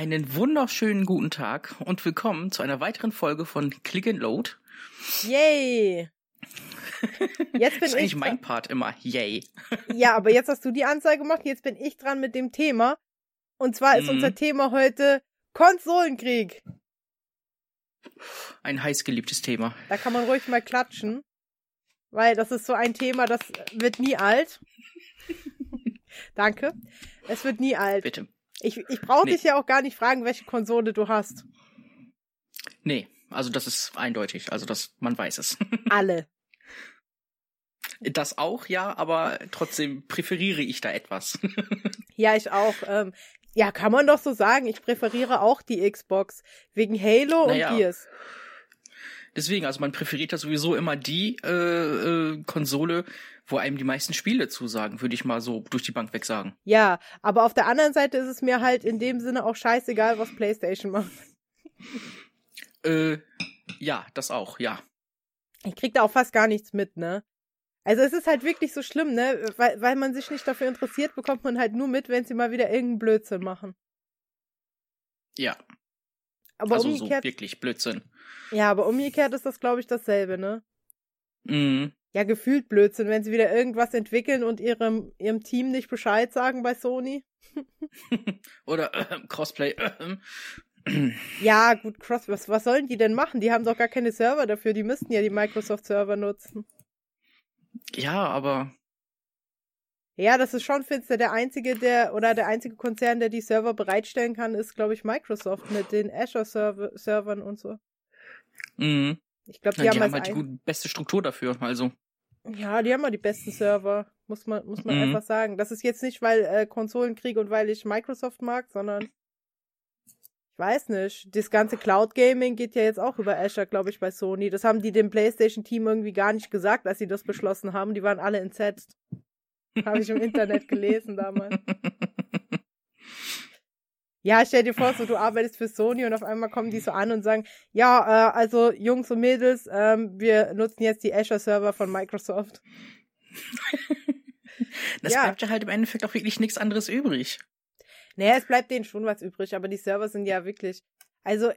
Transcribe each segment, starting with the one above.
Einen wunderschönen guten Tag und willkommen zu einer weiteren Folge von Click and Load. Yay! Jetzt bin das ist ich eigentlich mein Part immer. Yay. Ja, aber jetzt hast du die Anzeige gemacht, jetzt bin ich dran mit dem Thema. Und zwar ist mhm. unser Thema heute Konsolenkrieg. Ein heißgeliebtes Thema. Da kann man ruhig mal klatschen. Weil das ist so ein Thema, das wird nie alt. Danke. Es wird nie alt. Bitte. Ich, ich brauche nee. dich ja auch gar nicht fragen, welche Konsole du hast. Nee, also das ist eindeutig. Also das, man weiß es. Alle. Das auch, ja, aber trotzdem präferiere ich da etwas. ja, ich auch. Ähm, ja, kann man doch so sagen. Ich präferiere auch die Xbox. Wegen Halo naja. und Gears. Deswegen, also man präferiert ja sowieso immer die äh, äh, Konsole, wo einem die meisten Spiele zusagen, würde ich mal so durch die Bank weg sagen. Ja, aber auf der anderen Seite ist es mir halt in dem Sinne auch scheißegal, was PlayStation macht. Äh, ja, das auch, ja. Ich krieg da auch fast gar nichts mit, ne? Also es ist halt wirklich so schlimm, ne? Weil, weil man sich nicht dafür interessiert, bekommt man halt nur mit, wenn sie mal wieder irgendeinen Blödsinn machen. Ja. Aber also umgekehrt, so wirklich Blödsinn. Ja, aber umgekehrt ist das, glaube ich, dasselbe, ne? Mhm. Ja, gefühlt Blödsinn, wenn sie wieder irgendwas entwickeln und ihrem, ihrem Team nicht Bescheid sagen bei Sony. Oder äh, Crossplay. Äh, ja, gut, Cross, was, was sollen die denn machen? Die haben doch gar keine Server dafür, die müssten ja die Microsoft-Server nutzen. Ja, aber. Ja, das ist schon finster. Der einzige, der, oder der einzige Konzern, der die Server bereitstellen kann, ist, glaube ich, Microsoft mit den Azure-Servern und so. Mhm. Ich glaube, die, ja, haben, die haben halt die gute, beste Struktur dafür, also. Ja, die haben mal die besten Server, muss man, muss man mhm. einfach sagen. Das ist jetzt nicht, weil äh, Konsolenkrieg und weil ich Microsoft mag, sondern ich weiß nicht. Das ganze Cloud Gaming geht ja jetzt auch über Azure, glaube ich, bei Sony. Das haben die dem PlayStation Team irgendwie gar nicht gesagt, als sie das beschlossen haben. Die waren alle entsetzt. Habe ich im Internet gelesen damals. Ja, stell dir vor, so du arbeitest für Sony und auf einmal kommen die so an und sagen, ja, äh, also Jungs und Mädels, ähm, wir nutzen jetzt die Azure-Server von Microsoft. das ja. bleibt ja halt im Endeffekt auch wirklich nichts anderes übrig. Naja, es bleibt denen schon was übrig, aber die Server sind ja wirklich, also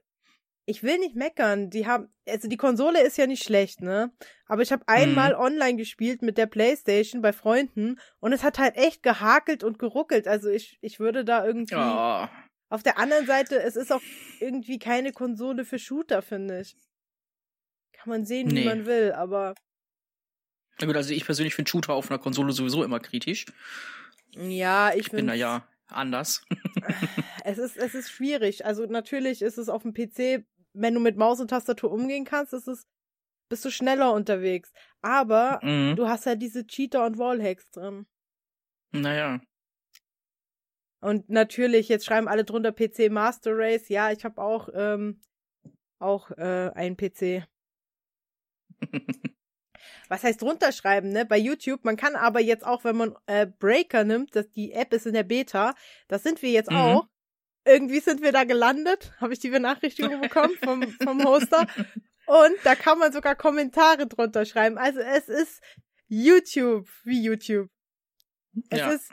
ich will nicht meckern. Die haben, also die Konsole ist ja nicht schlecht, ne? Aber ich habe einmal mhm. online gespielt mit der Playstation bei Freunden und es hat halt echt gehakelt und geruckelt. Also ich, ich würde da irgendwie. Oh. Auf der anderen Seite, es ist auch irgendwie keine Konsole für Shooter, finde ich. Kann man sehen, nee. wie man will, aber. Na gut, also ich persönlich finde Shooter auf einer Konsole sowieso immer kritisch. Ja, ich, ich bin da ja anders. es ist, es ist schwierig. Also natürlich ist es auf dem PC, wenn du mit Maus und Tastatur umgehen kannst, ist es, bist du schneller unterwegs. Aber mhm. du hast ja diese Cheater und Wallhacks drin. Naja. Und natürlich, jetzt schreiben alle drunter PC Master Race. Ja, ich habe auch, ähm, auch äh, einen PC. Was heißt drunter schreiben, ne? Bei YouTube. Man kann aber jetzt auch, wenn man äh, Breaker nimmt, dass die App ist in der Beta, das sind wir jetzt mhm. auch. Irgendwie sind wir da gelandet, habe ich die Benachrichtigung bekommen vom, vom Hoster. Und da kann man sogar Kommentare drunter schreiben. Also es ist YouTube, wie YouTube. Es ja. ist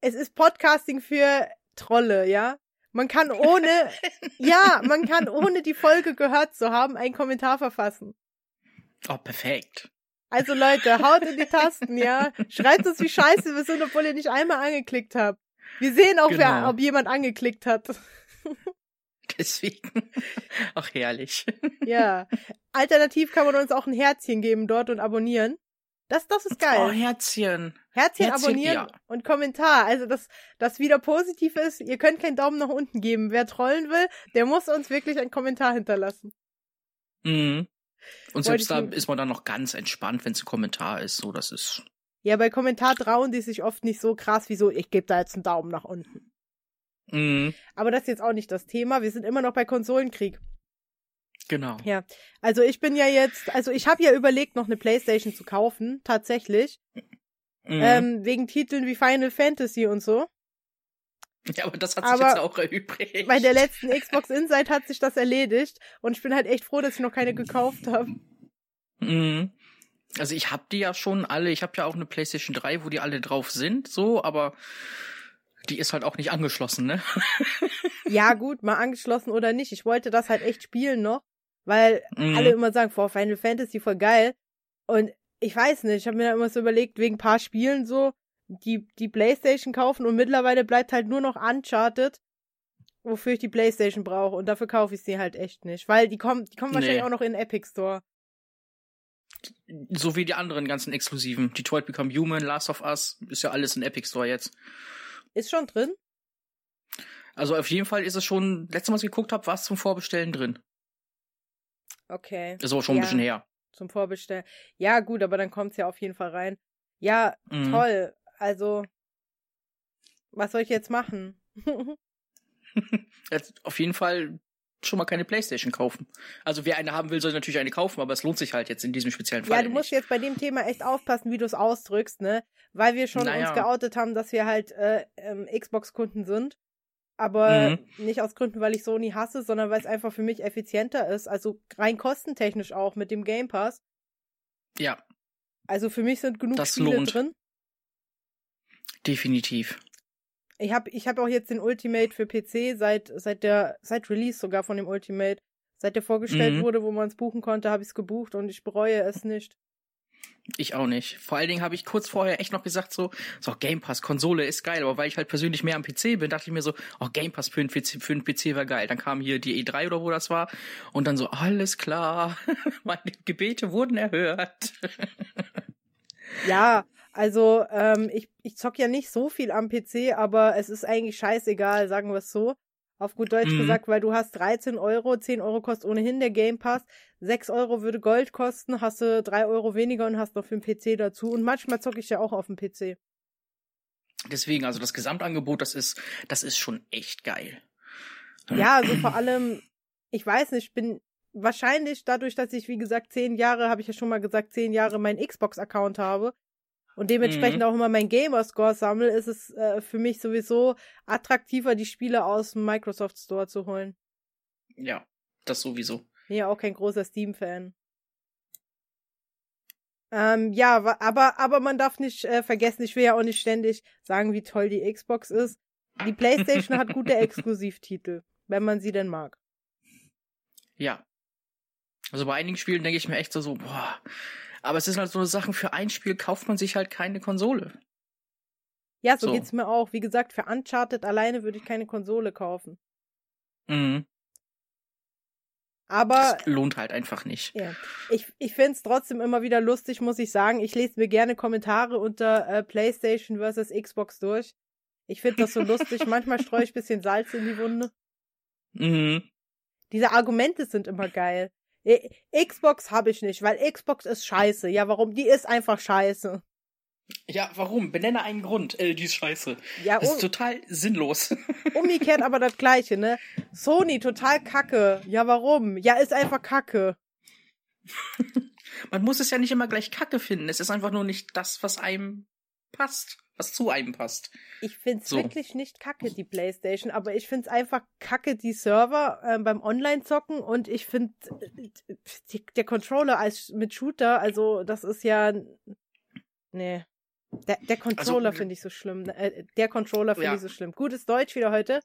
es ist Podcasting für Trolle, ja? Man kann ohne, ja, man kann ohne die Folge gehört zu haben einen Kommentar verfassen. Oh, perfekt. Also Leute, haut in die Tasten, ja? Schreibt uns, wie scheiße wir sind, obwohl ihr nicht einmal angeklickt habt. Wir sehen auch, genau. wer, ob jemand angeklickt hat. Deswegen. Ach, herrlich. Ja. Alternativ kann man uns auch ein Herzchen geben dort und abonnieren. Das, das ist geil. Oh, Herzchen. Herzchen, Herzchen abonnieren ja. und Kommentar. Also, dass das wieder positiv ist. Ihr könnt keinen Daumen nach unten geben. Wer trollen will, der muss uns wirklich einen Kommentar hinterlassen. Mhm. Und selbst da ist man dann noch ganz entspannt, wenn es ein Kommentar ist. So, das ist. Ja, bei Kommentar trauen die sich oft nicht so krass wie so, ich gebe da jetzt einen Daumen nach unten. Mhm. Aber das ist jetzt auch nicht das Thema. Wir sind immer noch bei Konsolenkrieg. Genau. Ja, also ich bin ja jetzt, also ich habe ja überlegt, noch eine Playstation zu kaufen, tatsächlich. Mhm. Ähm, wegen Titeln wie Final Fantasy und so. Ja, aber das hat sich aber jetzt auch erübrigt. Bei der letzten Xbox Insight hat sich das erledigt und ich bin halt echt froh, dass ich noch keine gekauft habe. Mhm. Also ich habe die ja schon alle, ich habe ja auch eine PlayStation 3, wo die alle drauf sind, so, aber Die ist halt auch nicht angeschlossen, ne? ja, gut, mal angeschlossen oder nicht. Ich wollte das halt echt spielen noch, weil mhm. alle immer sagen, vor Final Fantasy voll geil. Und ich weiß nicht, ich habe mir da immer so überlegt, wegen paar Spielen so, die, die Playstation kaufen und mittlerweile bleibt halt nur noch Uncharted, wofür ich die Playstation brauche. Und dafür kaufe ich sie halt echt nicht. Weil die kommen, die kommen nee. wahrscheinlich auch noch in den Epic Store. So wie die anderen ganzen Exklusiven. Detroit Become Human, Last of Us, ist ja alles in Epic Store jetzt. Ist schon drin? Also auf jeden Fall ist es schon, letztes Mal, was ich geguckt habe, war es zum Vorbestellen drin. Okay. Ist aber schon ja, ein bisschen her. Zum Vorbestellen. Ja, gut, aber dann kommt es ja auf jeden Fall rein. Ja, mhm. toll. Also, was soll ich jetzt machen? jetzt auf jeden Fall schon mal keine Playstation kaufen. Also wer eine haben will, soll natürlich eine kaufen, aber es lohnt sich halt jetzt in diesem speziellen Fall. Ja, du musst nicht. jetzt bei dem Thema echt aufpassen, wie du es ausdrückst, ne? Weil wir schon naja. uns geoutet haben, dass wir halt äh, ähm, Xbox-Kunden sind. Aber mhm. nicht aus Gründen, weil ich Sony hasse, sondern weil es einfach für mich effizienter ist. Also rein kostentechnisch auch mit dem Game Pass. Ja. Also für mich sind genug das Spiele lohnt. drin. Definitiv. Ich habe ich hab auch jetzt den Ultimate für PC seit seit der seit Release sogar von dem Ultimate, seit der vorgestellt mhm. wurde, wo man es buchen konnte, habe ich es gebucht und ich bereue es nicht. Ich auch nicht. Vor allen Dingen habe ich kurz vorher echt noch gesagt so, so Game Pass Konsole ist geil, aber weil ich halt persönlich mehr am PC bin, dachte ich mir so, oh Game Pass für einen PC, für einen PC war geil. Dann kam hier die E3 oder wo das war und dann so alles klar, meine Gebete wurden erhört. ja, also, ähm, ich, ich zock ja nicht so viel am PC, aber es ist eigentlich scheißegal, sagen wir es so. Auf gut Deutsch mhm. gesagt, weil du hast 13 Euro, 10 Euro kostet ohnehin der Game Pass, 6 Euro würde Gold kosten, hast du 3 Euro weniger und hast noch für den PC dazu. Und manchmal zocke ich ja auch auf dem PC. Deswegen, also das Gesamtangebot, das ist, das ist schon echt geil. Ja, also vor allem, ich weiß nicht, ich bin wahrscheinlich dadurch, dass ich, wie gesagt, zehn Jahre, habe ich ja schon mal gesagt, zehn Jahre meinen Xbox-Account habe, und dementsprechend mhm. auch immer mein Gamerscore sammle, ist es äh, für mich sowieso attraktiver, die Spiele aus dem Microsoft Store zu holen. Ja, das sowieso. Nee, auch kein großer Steam-Fan. Ähm, ja, aber, aber man darf nicht äh, vergessen, ich will ja auch nicht ständig sagen, wie toll die Xbox ist. Die PlayStation hat gute Exklusivtitel, wenn man sie denn mag. Ja. Also bei einigen Spielen denke ich mir echt so, so boah, aber es ist halt so eine Sache, für ein Spiel kauft man sich halt keine Konsole. Ja, so, so. geht's mir auch. Wie gesagt, für Uncharted alleine würde ich keine Konsole kaufen. Mhm. Aber. Das lohnt halt einfach nicht. Ja. Ich, ich find's trotzdem immer wieder lustig, muss ich sagen. Ich lese mir gerne Kommentare unter äh, PlayStation versus Xbox durch. Ich find das so lustig. Manchmal streue ich bisschen Salz in die Wunde. Mhm. Diese Argumente sind immer geil. Xbox habe ich nicht, weil Xbox ist scheiße. Ja, warum? Die ist einfach scheiße. Ja, warum? Benenne einen Grund. Äh, die ist scheiße. Ja, das ist total sinnlos. Umgekehrt aber das gleiche, ne? Sony total kacke. Ja, warum? Ja, ist einfach kacke. Man muss es ja nicht immer gleich kacke finden. Es ist einfach nur nicht das, was einem passt was zu einem passt. Ich find's so. wirklich nicht kacke, die Playstation, aber ich find's einfach kacke, die Server äh, beim Online-Zocken und ich find äh, der Controller als mit Shooter, also das ist ja. Nee. Der, der Controller also, finde ich so schlimm. Äh, der Controller finde ja. ich so schlimm. Gutes Deutsch wieder heute.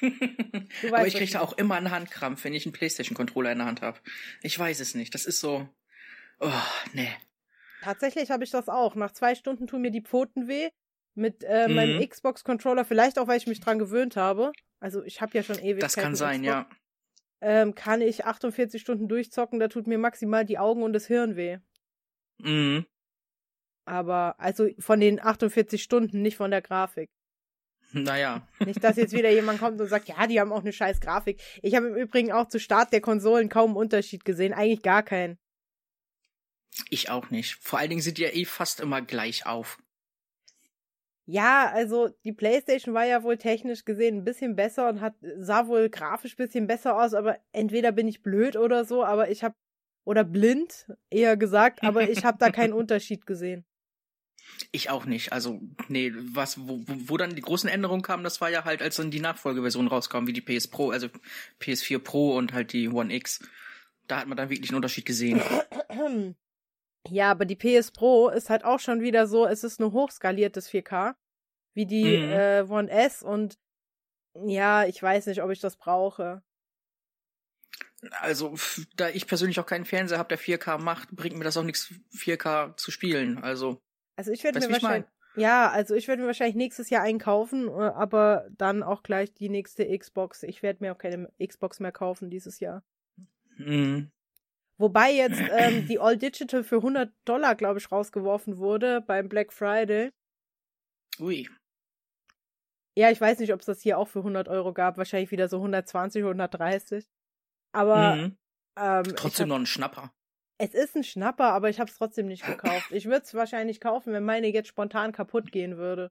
Aber ich kriege da auch immer einen Handkrampf, wenn ich einen PlayStation-Controller in der Hand habe. Ich weiß es nicht. Das ist so. Oh, nee. Tatsächlich habe ich das auch. Nach zwei Stunden tun mir die Pfoten weh mit äh, mhm. meinem Xbox-Controller, vielleicht auch, weil ich mich dran gewöhnt habe. Also ich habe ja schon ewig. Das kann sein, Xbox. ja. Ähm, kann ich 48 Stunden durchzocken, da tut mir maximal die Augen und das Hirn weh. Mhm. Aber, also von den 48 Stunden, nicht von der Grafik. Naja. Nicht, dass jetzt wieder jemand kommt und sagt, ja, die haben auch eine scheiß Grafik. Ich habe im Übrigen auch zu Start der Konsolen kaum einen Unterschied gesehen, eigentlich gar keinen. Ich auch nicht. Vor allen Dingen sind die ja eh fast immer gleich auf. Ja, also die PlayStation war ja wohl technisch gesehen ein bisschen besser und hat sah wohl grafisch ein bisschen besser aus, aber entweder bin ich blöd oder so, aber ich habe oder blind eher gesagt, aber ich habe da keinen Unterschied gesehen. Ich auch nicht. Also, nee, was, wo, wo dann die großen Änderungen kamen, das war ja halt, als dann die Nachfolgeversion rauskam, wie die PS Pro, also PS4 Pro und halt die One X. Da hat man dann wirklich einen Unterschied gesehen. Ja, aber die PS Pro ist halt auch schon wieder so, es ist nur hochskaliertes 4K. wie die mhm. äh, One S und ja, ich weiß nicht, ob ich das brauche. Also, da ich persönlich auch keinen Fernseher habe, der 4K macht, bringt mir das auch nichts, 4K zu spielen. Also. Also ich werde mir wahrscheinlich. Ja, also ich werde mir wahrscheinlich nächstes Jahr einkaufen, äh, aber dann auch gleich die nächste Xbox. Ich werde mir auch keine Xbox mehr kaufen dieses Jahr. Mhm. Wobei jetzt ähm, die All Digital für 100 Dollar, glaube ich, rausgeworfen wurde beim Black Friday. Ui. Ja, ich weiß nicht, ob es das hier auch für 100 Euro gab. Wahrscheinlich wieder so 120, 130. Aber mhm. ähm, trotzdem hab, noch ein Schnapper. Es ist ein Schnapper, aber ich habe es trotzdem nicht gekauft. Ich würde es wahrscheinlich kaufen, wenn meine jetzt spontan kaputt gehen würde.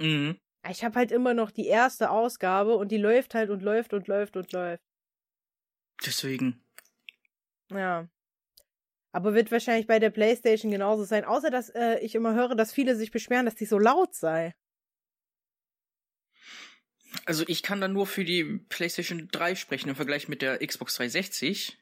Mhm. Ich habe halt immer noch die erste Ausgabe und die läuft halt und läuft und läuft und läuft. Deswegen. Ja. Aber wird wahrscheinlich bei der PlayStation genauso sein, außer dass äh, ich immer höre, dass viele sich beschweren, dass die so laut sei. Also ich kann dann nur für die PlayStation 3 sprechen im Vergleich mit der Xbox 360.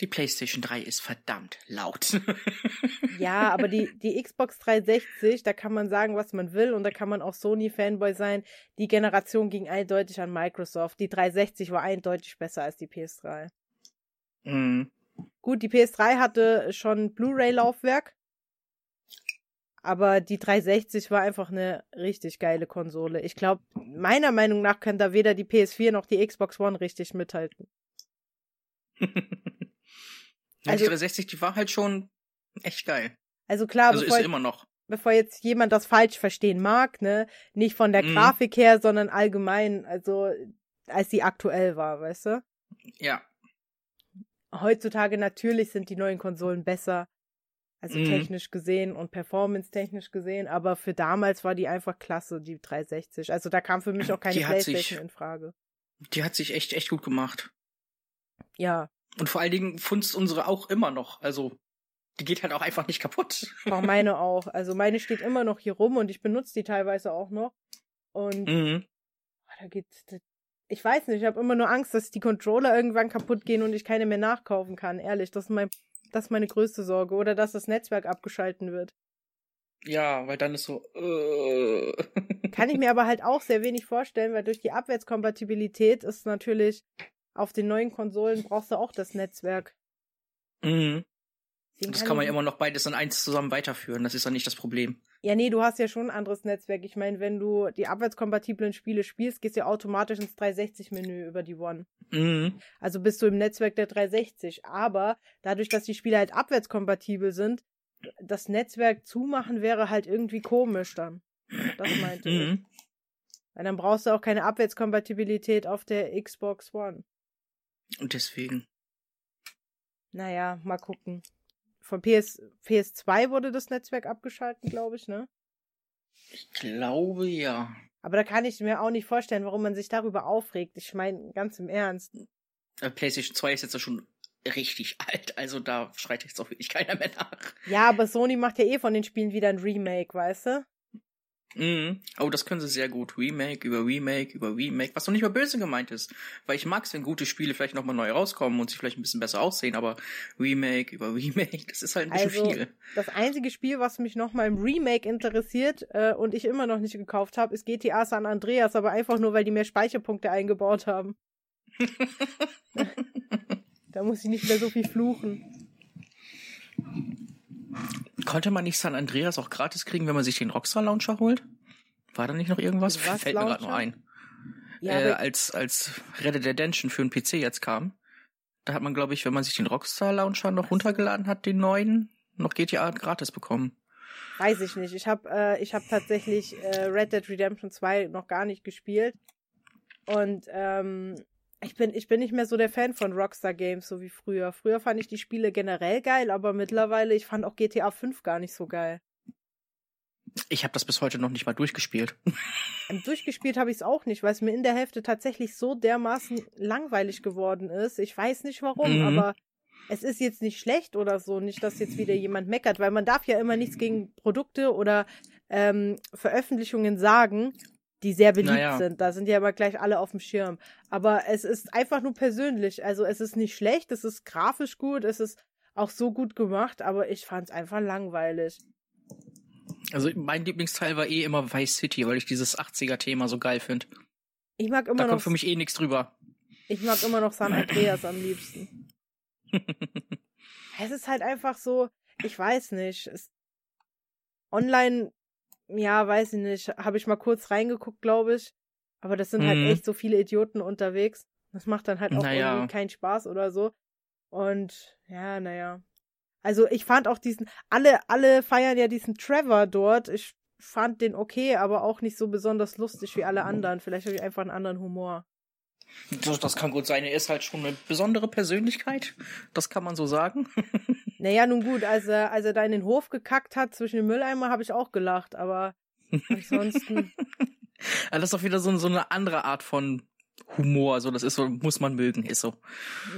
Die PlayStation 3 ist verdammt laut. ja, aber die, die Xbox 360, da kann man sagen, was man will und da kann man auch Sony-Fanboy sein. Die Generation ging eindeutig an Microsoft. Die 360 war eindeutig besser als die PS3. Mhm. Gut, die PS3 hatte schon Blu-ray-Laufwerk. Aber die 360 war einfach eine richtig geile Konsole. Ich glaube, meiner Meinung nach können da weder die PS4 noch die Xbox One richtig mithalten. also, die 360, die war halt schon echt geil. Also klar, also bevor, ist immer noch. bevor jetzt jemand das falsch verstehen mag, ne, nicht von der mhm. Grafik her, sondern allgemein, also als sie aktuell war, weißt du? Ja. Heutzutage natürlich sind die neuen Konsolen besser, also mhm. technisch gesehen und performance-technisch gesehen, aber für damals war die einfach klasse, die 360. Also da kam für mich auch keine die Playstation sich, in Frage. Die hat sich echt, echt gut gemacht. Ja. Und vor allen Dingen funzt unsere auch immer noch. Also die geht halt auch einfach nicht kaputt. Auch meine auch. Also meine steht immer noch hier rum und ich benutze die teilweise auch noch. Und mhm. oh, da geht, ich weiß nicht, ich habe immer nur Angst, dass die Controller irgendwann kaputt gehen und ich keine mehr nachkaufen kann. Ehrlich, das ist mein das ist meine größte Sorge. Oder dass das Netzwerk abgeschalten wird. Ja, weil dann ist so. Äh. Kann ich mir aber halt auch sehr wenig vorstellen, weil durch die Abwärtskompatibilität ist natürlich auf den neuen Konsolen brauchst du auch das Netzwerk. Mhm. Deswegen das kann, kann man ja immer noch beides in eins zusammen weiterführen. Das ist ja nicht das Problem. Ja, nee, du hast ja schon ein anderes Netzwerk. Ich meine, wenn du die abwärtskompatiblen Spiele spielst, gehst du ja automatisch ins 360-Menü über die One. Mhm. Also bist du im Netzwerk der 360. Aber dadurch, dass die Spiele halt abwärtskompatibel sind, das Netzwerk zumachen wäre halt irgendwie komisch dann. Das meinte mhm. ich. Weil dann brauchst du auch keine Abwärtskompatibilität auf der Xbox One. Und deswegen. Naja, mal gucken. Von PS, PS2 wurde das Netzwerk abgeschaltet, glaube ich, ne? Ich glaube ja. Aber da kann ich mir auch nicht vorstellen, warum man sich darüber aufregt. Ich meine, ganz im Ernst. Äh, PlayStation 2 ist jetzt ja schon richtig alt, also da schreit jetzt auch wirklich keiner mehr nach. Ja, aber Sony macht ja eh von den Spielen wieder ein Remake, weißt du? Mhm. Oh, das können sie sehr gut. Remake über Remake über Remake, was doch nicht mal böse gemeint ist. Weil ich mag es, wenn gute Spiele vielleicht nochmal neu rauskommen und sich vielleicht ein bisschen besser aussehen, aber Remake über Remake, das ist halt ein bisschen also, viel. Das einzige Spiel, was mich nochmal im Remake interessiert äh, und ich immer noch nicht gekauft habe, ist GTA San Andreas, aber einfach nur, weil die mehr Speicherpunkte eingebaut haben. da muss ich nicht mehr so viel fluchen. Konnte man nicht San Andreas auch gratis kriegen, wenn man sich den Rockstar Launcher holt? War da nicht noch irgendwas? Was, Fällt Launcher? mir gerade nur ein. Ja, äh, als, als Red Dead Redemption für den PC jetzt kam. Da hat man, glaube ich, wenn man sich den Rockstar Launcher noch runtergeladen hat, den neuen, noch GTA gratis bekommen. Weiß ich nicht. Ich habe äh, ich hab tatsächlich äh, Red Dead Redemption 2 noch gar nicht gespielt. Und ähm, ich bin, ich bin nicht mehr so der Fan von Rockstar Games, so wie früher. Früher fand ich die Spiele generell geil, aber mittlerweile, ich fand auch GTA 5 gar nicht so geil. Ich habe das bis heute noch nicht mal durchgespielt. Ähm, durchgespielt habe ich es auch nicht, weil es mir in der Hälfte tatsächlich so dermaßen langweilig geworden ist. Ich weiß nicht warum, mhm. aber es ist jetzt nicht schlecht oder so. Nicht, dass jetzt wieder jemand meckert, weil man darf ja immer nichts gegen Produkte oder ähm, Veröffentlichungen sagen die sehr beliebt naja. sind. Da sind ja immer gleich alle auf dem Schirm. Aber es ist einfach nur persönlich. Also es ist nicht schlecht, es ist grafisch gut, es ist auch so gut gemacht, aber ich fand es einfach langweilig. Also mein Lieblingsteil war eh immer Vice City, weil ich dieses 80er-Thema so geil finde. Ich mag immer Da noch. kommt für mich eh nichts drüber. Ich mag immer noch San Andreas am liebsten. Es ist halt einfach so, ich weiß nicht. Es, online, ja, weiß ich nicht, habe ich mal kurz reingeguckt, glaube ich. Aber das sind halt Mhm. echt so viele Idioten unterwegs. Das macht dann halt auch Naja. irgendwie keinen Spaß oder so. Und ja, naja. Also ich fand auch diesen, alle, alle feiern ja diesen Trevor dort. Ich fand den okay, aber auch nicht so besonders lustig wie alle anderen. Vielleicht habe ich einfach einen anderen Humor. Das, das kann gut sein. Er ist halt schon eine besondere Persönlichkeit. Das kann man so sagen. Naja, nun gut, als er, als er da in den Hof gekackt hat zwischen den Mülleimer, habe ich auch gelacht, aber ansonsten, Aber das ist doch wieder so, so eine andere Art von Humor. So, das ist so, muss man mögen, ist so.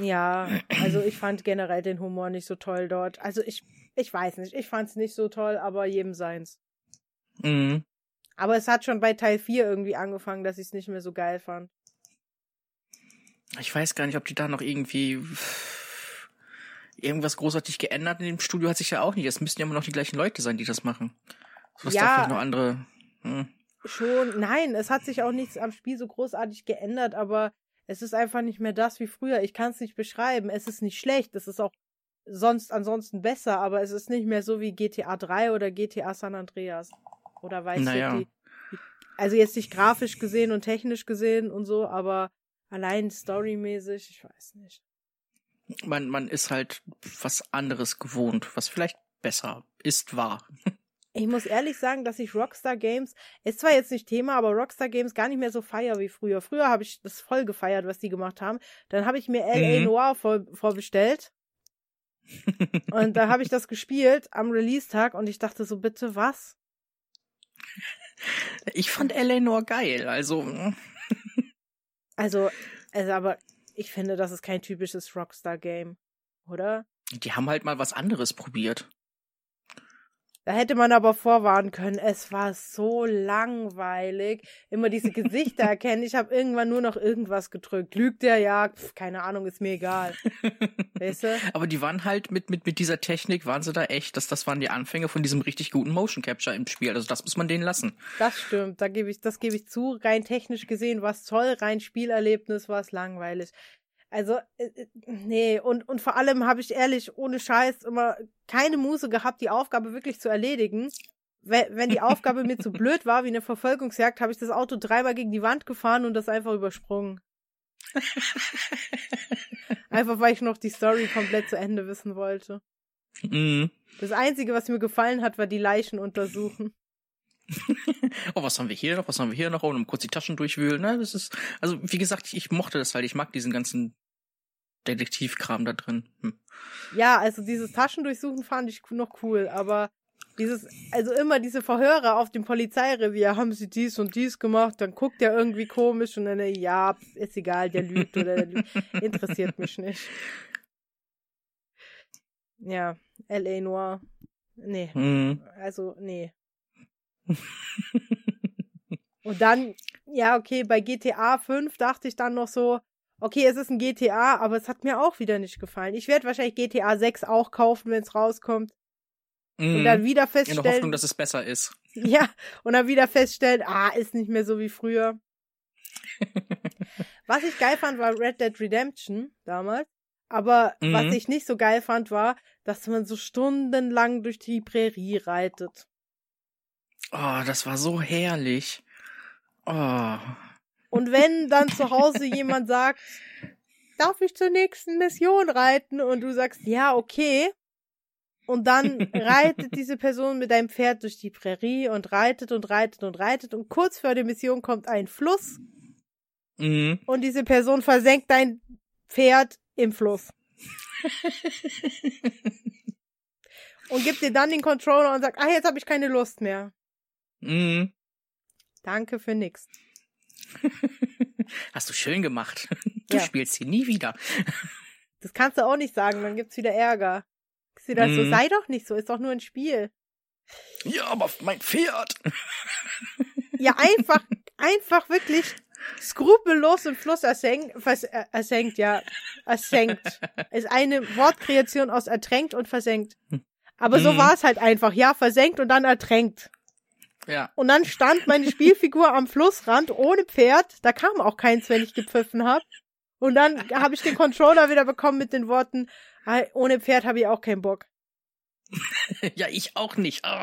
ja, also ich fand generell den Humor nicht so toll dort. Also ich, ich weiß nicht, ich fand es nicht so toll, aber jedem seins. Mhm. Aber es hat schon bei Teil 4 irgendwie angefangen, dass ich es nicht mehr so geil fand. Ich weiß gar nicht, ob die da noch irgendwie irgendwas großartig geändert in dem Studio hat sich ja auch nicht. Es müssten ja immer noch die gleichen Leute sein, die das machen. Was Ja. da vielleicht noch andere. Hm. Schon, nein, es hat sich auch nichts am Spiel so großartig geändert, aber es ist einfach nicht mehr das wie früher. Ich kann es nicht beschreiben. Es ist nicht schlecht, es ist auch sonst ansonsten besser, aber es ist nicht mehr so wie GTA 3 oder GTA San Andreas oder Vice Naja. City. Also jetzt nicht grafisch gesehen und technisch gesehen und so, aber allein storymäßig, ich weiß nicht. Man, man ist halt was anderes gewohnt, was vielleicht besser ist, war. Ich muss ehrlich sagen, dass ich Rockstar Games, ist zwar jetzt nicht Thema, aber Rockstar Games gar nicht mehr so feier wie früher. Früher habe ich das voll gefeiert, was die gemacht haben. Dann habe ich mir LA Mhm. Noir vor, vorbestellt. Und da habe ich das gespielt am Release-Tag und ich dachte so, bitte was? Ich fand Eleanor geil, also. hm. Also, also aber ich finde, das ist kein typisches Rockstar-Game, oder? Die haben halt mal was anderes probiert. Da hätte man aber vorwarnen können. Es war so langweilig. Immer diese Gesichter erkennen. Ich habe irgendwann nur noch irgendwas gedrückt. Lügt der ja? Pf, keine Ahnung, ist mir egal. Weißt du? Aber die waren halt mit, mit, mit dieser Technik, waren sie da echt, das, das waren die Anfänge von diesem richtig guten Motion Capture im Spiel. Also das muss man denen lassen. Das stimmt. Da gebe ich, das gebe ich zu. Rein technisch gesehen war es toll. Rein Spielerlebnis war es langweilig. Also, äh, äh, nee, und, und vor allem habe ich ehrlich, ohne Scheiß, immer keine Muße gehabt, die Aufgabe wirklich zu erledigen. Wenn, wenn die Aufgabe mir zu blöd war, wie eine Verfolgungsjagd, habe ich das Auto dreimal gegen die Wand gefahren und das einfach übersprungen. Einfach weil ich noch die Story komplett zu Ende wissen wollte. Mhm. Das Einzige, was mir gefallen hat, war die Leichen untersuchen. Oh, was haben wir hier noch? Was haben wir hier noch? Oh, und kurz die Taschen durchwühlen. Ne? Das ist, also wie gesagt, ich, ich mochte das halt. Ich mag diesen ganzen Detektivkram da drin. Hm. Ja, also dieses Taschendurchsuchen fand ich noch cool, aber dieses, also immer diese Verhörer auf dem Polizeirevier, haben sie dies und dies gemacht, dann guckt er irgendwie komisch und dann, ja, ist egal, der lügt oder der lügt. Interessiert mich nicht. Ja, L.A. Noir. Nee, Mhm. also, nee. Und dann, ja, okay, bei GTA 5 dachte ich dann noch so, okay, es ist ein GTA, aber es hat mir auch wieder nicht gefallen. Ich werde wahrscheinlich GTA 6 auch kaufen, wenn es rauskommt. Und dann Mhm. wieder In der feststellen, Hoffnung, dass es besser ist. ja, und dann wieder feststellen, ah, ist nicht mehr so wie früher. Was ich geil fand, war Red Dead Redemption damals. Aber Mhm. was ich nicht so geil fand, war, dass man so stundenlang durch die Prärie reitet. Oh, das war so herrlich. Oh. Und wenn dann zu Hause jemand sagt, darf ich zur nächsten Mission reiten? Und du sagst, ja, okay. Und dann reitet diese Person mit deinem Pferd durch die Prärie und reitet und reitet und reitet. Und kurz vor der Mission kommt ein Fluss Mhm. und diese Person versenkt dein Pferd im Fluss. und gibt dir dann den Controller und sagt, ah, jetzt habe ich keine Lust mehr. Mhm. Danke für nix. Hast du schön gemacht. Du Ja. spielst hier nie wieder. Das kannst du auch nicht sagen, dann gibt's wieder Ärger. Ist wieder so, Mhm. sei doch nicht so, ist doch nur ein Spiel. Ja, aber mein Pferd. Ja, einfach, einfach wirklich skrupellos im Fluss ersenkt, äh, ersenkt, ja, ersenkt. Ist eine Wortkreation aus ertränkt und versenkt. Aber so Mhm. war es halt einfach, ja, versenkt und dann ertränkt. Ja. Und dann stand meine Spielfigur am Flussrand ohne Pferd. Da kam auch keins, wenn ich gepfiffen habe. Und dann habe ich den Controller wieder bekommen mit den Worten, "Ah, ohne Pferd habe ich auch keinen Bock. ja, ich auch nicht.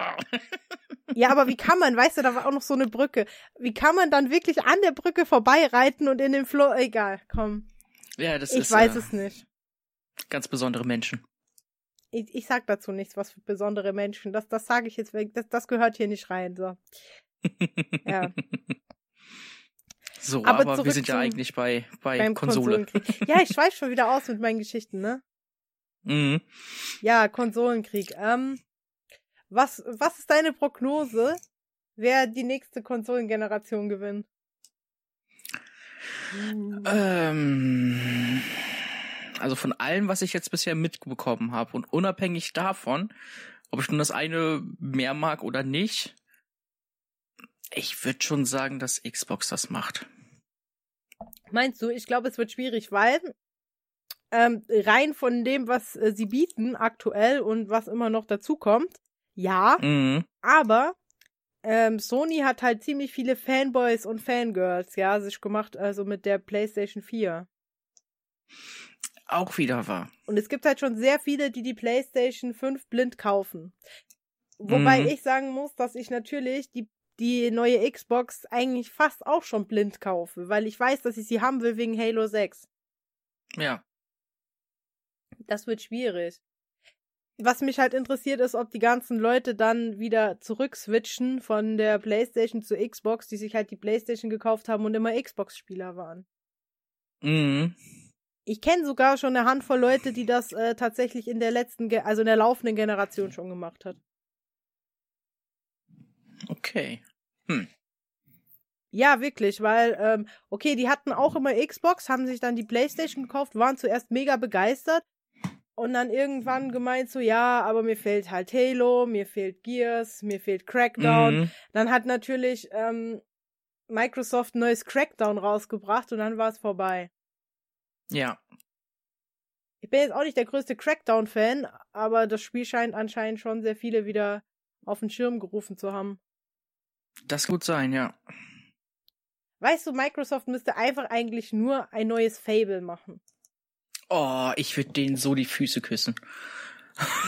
Ja, aber wie kann man, weißt du, da war auch noch so eine Brücke. Wie kann man dann wirklich an der Brücke vorbeireiten und in den Flo... Egal, komm. Ja, das Ich ist weiß äh, es nicht. ganz besondere Menschen. Ich, ich sag dazu nichts, was für besondere Menschen. Das, das sage ich jetzt weg. Das, das gehört hier nicht rein. So. Ja. So, Aber aber, wir sind ja eigentlich bei, bei Konsole. Konsolenkrieg. Ja, ich schweife schon wieder aus mit meinen Geschichten, ne? Mhm. Ja, Konsolenkrieg. Ähm, was, was ist deine Prognose, wer die nächste Konsolengeneration gewinnt? Ähm, also von allem, was ich jetzt bisher mitbekommen habe und unabhängig davon, ob ich nun das eine mehr mag oder nicht, ich würde schon sagen, dass Xbox das macht. Meinst du? Ich glaube, es wird schwierig, weil ähm, rein von dem, was äh, sie bieten aktuell und was immer noch dazukommt, ja, Mhm. aber ähm, Sony hat halt ziemlich viele Fanboys und Fangirls, ja, sich gemacht, also mit der PlayStation 4. Auch wieder wahr. Und es gibt halt schon sehr viele, die die PlayStation 5 blind kaufen. Wobei Mhm. ich sagen muss, dass ich natürlich die, die neue Xbox eigentlich fast auch schon blind kaufe, weil ich weiß, dass ich sie haben will wegen Halo 6. Ja. Das wird schwierig. Was mich halt interessiert ist, ob die ganzen Leute dann wieder zurückswitchen von der PlayStation zu Xbox, die sich halt die PlayStation gekauft haben und immer Xbox-Spieler waren. Mhm. Ich kenne sogar schon eine Handvoll Leute, die das äh, tatsächlich in der letzten, Ge also in der laufenden Generation schon gemacht hat. Okay. Ja, wirklich, weil, ähm, okay, die hatten auch immer Xbox, haben sich dann die Playstation gekauft, waren zuerst mega begeistert und dann irgendwann gemeint so, ja, aber mir fehlt halt Halo, mir fehlt Gears, mir fehlt Crackdown. Mhm. Dann hat natürlich ähm, Microsoft ein neues Crackdown rausgebracht und dann war es vorbei. Ja. Ich bin jetzt auch nicht der größte Crackdown-Fan, aber das Spiel scheint anscheinend schon sehr viele wieder auf den Schirm gerufen zu haben. Das gut sein, ja. Weißt du, Microsoft müsste einfach eigentlich nur ein neues Fable machen. Oh, ich würde denen so die Füße küssen.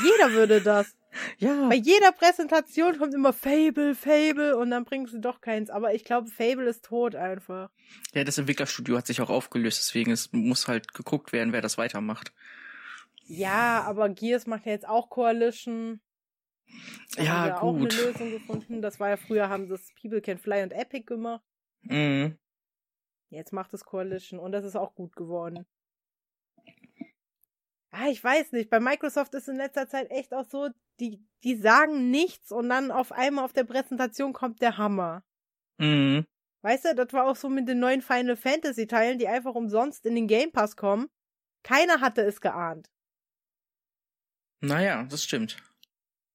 Jeder würde das. Ja. Bei jeder Präsentation kommt immer Fable, Fable und dann bringen sie doch keins. Aber ich glaube, Fable ist tot einfach. Ja, das Entwicklerstudio hat sich auch aufgelöst, deswegen es muss halt geguckt werden, wer das weitermacht. Ja, aber Gears macht ja jetzt auch Coalition. Da Ja, haben wir auch gut. eine Lösung gefunden. Das war ja früher, haben das People Can Fly und Epic gemacht. Mhm. Jetzt macht es Coalition und das ist auch gut geworden. Ah, ich weiß nicht. Bei Microsoft ist in letzter Zeit echt auch so, die, die sagen nichts und dann auf einmal auf der Präsentation kommt der Hammer. Mhm. Weißt du, das war auch so mit den neuen Final Fantasy Teilen, die einfach umsonst in den Game Pass kommen. Keiner hatte es geahnt. Naja, das stimmt.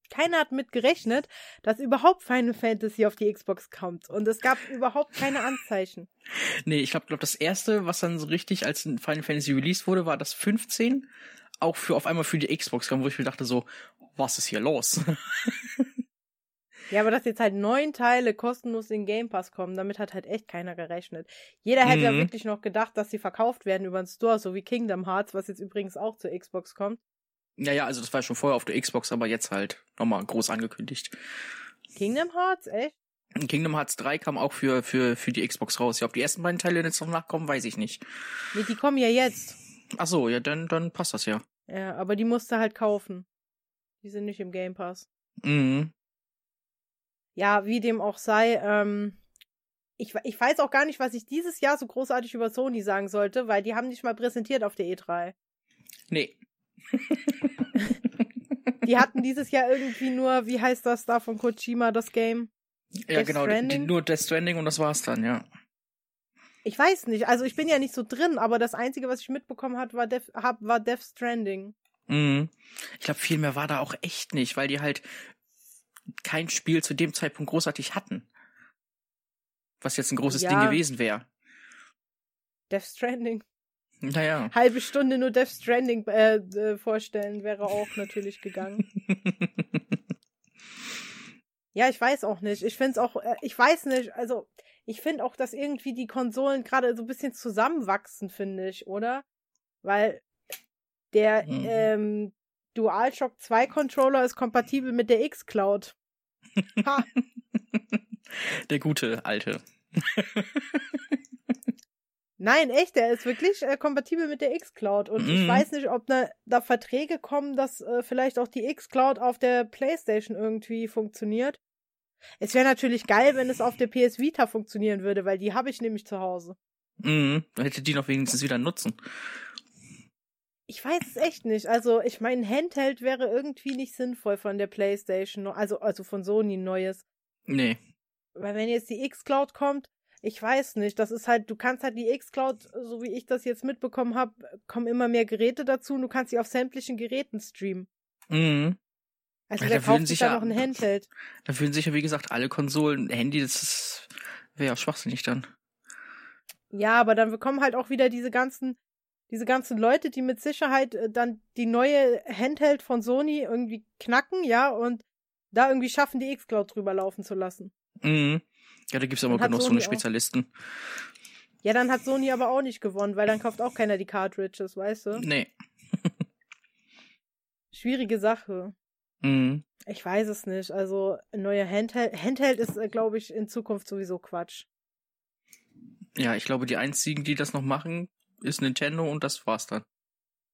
Keiner hat mit gerechnet, dass überhaupt Final Fantasy auf die Xbox kommt. Und es gab überhaupt keine Anzeichen. Nee, ich glaube, glaub, das erste, was dann so richtig als Final Fantasy released wurde, war das 15. Auch für auf einmal für die Xbox kam, wo ich mir dachte so, was ist hier los? Ja, aber dass jetzt halt neun Teile kostenlos in Game Pass kommen, damit hat halt echt keiner gerechnet. Jeder hätte ja Mhm. wirklich noch gedacht, dass sie verkauft werden über den Store, so wie Kingdom Hearts, was jetzt übrigens auch zur Xbox kommt. ja, ja, also das war schon vorher auf der Xbox, aber jetzt halt nochmal groß angekündigt. Kingdom Hearts, echt? Kingdom Hearts 3 kam auch für, für, für die Xbox raus. Ja, ob die ersten beiden Teile jetzt noch nachkommen, weiß ich nicht. Nee, die kommen ja jetzt. Ach so, ja, dann, dann passt das ja. Ja, aber die musst du halt kaufen. Die sind nicht im Game Pass. Mhm. Ja, wie dem auch sei, ähm, ich, ich weiß auch gar nicht, was ich dieses Jahr so großartig über Sony sagen sollte, weil die haben nicht mal präsentiert auf der E3. Nee. Die hatten dieses Jahr irgendwie nur, wie heißt das da von Kojima, das Game? Ja, Death genau, die, Stranding? nur Death Stranding und das war's dann, ja. Ich weiß nicht, also ich bin ja nicht so drin, aber das Einzige, was ich mitbekommen hat, war, Death, hab, war Death Stranding. Mhm. Ich glaube, viel mehr war da auch echt nicht, weil die halt kein Spiel zu dem Zeitpunkt großartig hatten. Was jetzt ein großes Ja. Ding gewesen wäre. Death Stranding. Naja. Halbe Stunde nur Death Stranding äh, äh, vorstellen wäre auch natürlich gegangen. Ja, ich weiß auch nicht. Ich finde es auch, äh, ich weiß nicht, also ich finde auch, dass irgendwie die Konsolen gerade so ein bisschen zusammenwachsen, finde ich, oder? Weil der mhm. ähm, DualShock 2 Controller ist kompatibel mit der X-Cloud. der gute alte. Nein, echt, der ist wirklich äh, kompatibel mit der X-Cloud. Und mm. ich mhm. weiß nicht, ob ne, da Verträge kommen, dass äh, vielleicht auch die X-Cloud auf der PlayStation irgendwie funktioniert. Es wäre natürlich geil, wenn es auf der PS Vita funktionieren würde, weil die habe ich nämlich zu Hause. Mhm, dann hätte die noch wenigstens wieder nutzen. Ich weiß es echt nicht. Also, ich meine, Handheld wäre irgendwie nicht sinnvoll von der PlayStation, also, also von Sony neues. Nee. Weil wenn jetzt die X-Cloud kommt, ich weiß nicht, das ist halt, du kannst halt die X-Cloud, so wie ich das jetzt mitbekommen habe, kommen immer mehr Geräte dazu und du kannst sie auf sämtlichen Geräten streamen. Mhm. Also ja, wer kauft sich da noch ein Handheld? Da fühlen sich ja, wie gesagt, alle Konsolen, Handy, das wäre ja schwachsinnig dann. Ja, aber dann bekommen halt auch wieder diese ganzen, diese ganzen Leute, die mit Sicherheit äh, dann die neue Handheld von Sony irgendwie knacken, ja, und da irgendwie schaffen, die X-Cloud drüber laufen zu lassen. Mhm. Ja, da gibt's aber genug so eine Spezialisten. Auch. Ja, dann hat Sony aber auch nicht gewonnen, weil dann kauft auch keiner die Cartridges, weißt du? Nee. Schwierige Sache. Mhm. Ich weiß es nicht. Also, ein neuer Handheld, Handheld ist, äh, glaube ich, in Zukunft sowieso Quatsch. Ja, ich glaube, die einzigen, die das noch machen, ist Nintendo und das war's dann.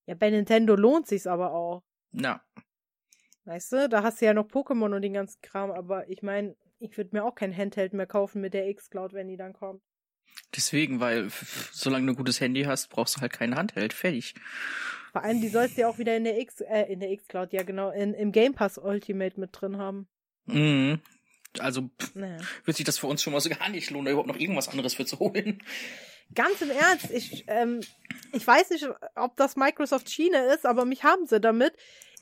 Ja, bei Nintendo lohnt sich's aber auch. Ja. Weißt du, da hast du ja noch Pokémon und den ganzen Kram, aber ich meine, ich würde mir auch kein Handheld mehr kaufen mit der X-Cloud, wenn die dann kommt. Deswegen, weil solange du ein gutes Handy hast, brauchst du halt kein Handheld. Fertig. Vor allem, die sollst du ja auch wieder in der X, äh, in der X-Cloud, ja genau, in, im Game Pass Ultimate mit drin haben. Mhm. Also naja. wird sich das für uns schon mal so gar nicht lohnen, da überhaupt noch irgendwas anderes für zu holen. Ganz im Ernst, ich, ähm, ich weiß nicht, ob das Microsoft China ist, aber mich haben sie damit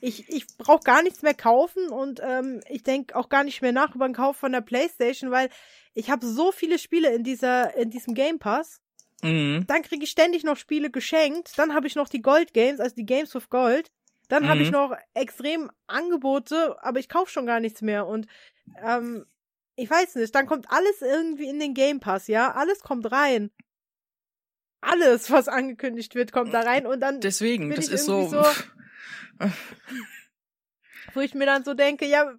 ich, ich brauche gar nichts mehr kaufen und ähm, ich denke auch gar nicht mehr nach über den Kauf von der Playstation, weil ich habe so viele Spiele in dieser, in diesem Game Pass. Mhm. Dann kriege ich ständig noch Spiele geschenkt. Dann habe ich noch die Gold Games, also die Games with Gold. Dann mhm. habe ich noch extrem Angebote, aber ich kaufe schon gar nichts mehr. Und ähm, ich weiß nicht, dann kommt alles irgendwie in den Game Pass, ja? Alles kommt rein. Alles, was angekündigt wird, kommt da rein und dann. Deswegen, das ist so, so wo ich mir dann so denke, ja,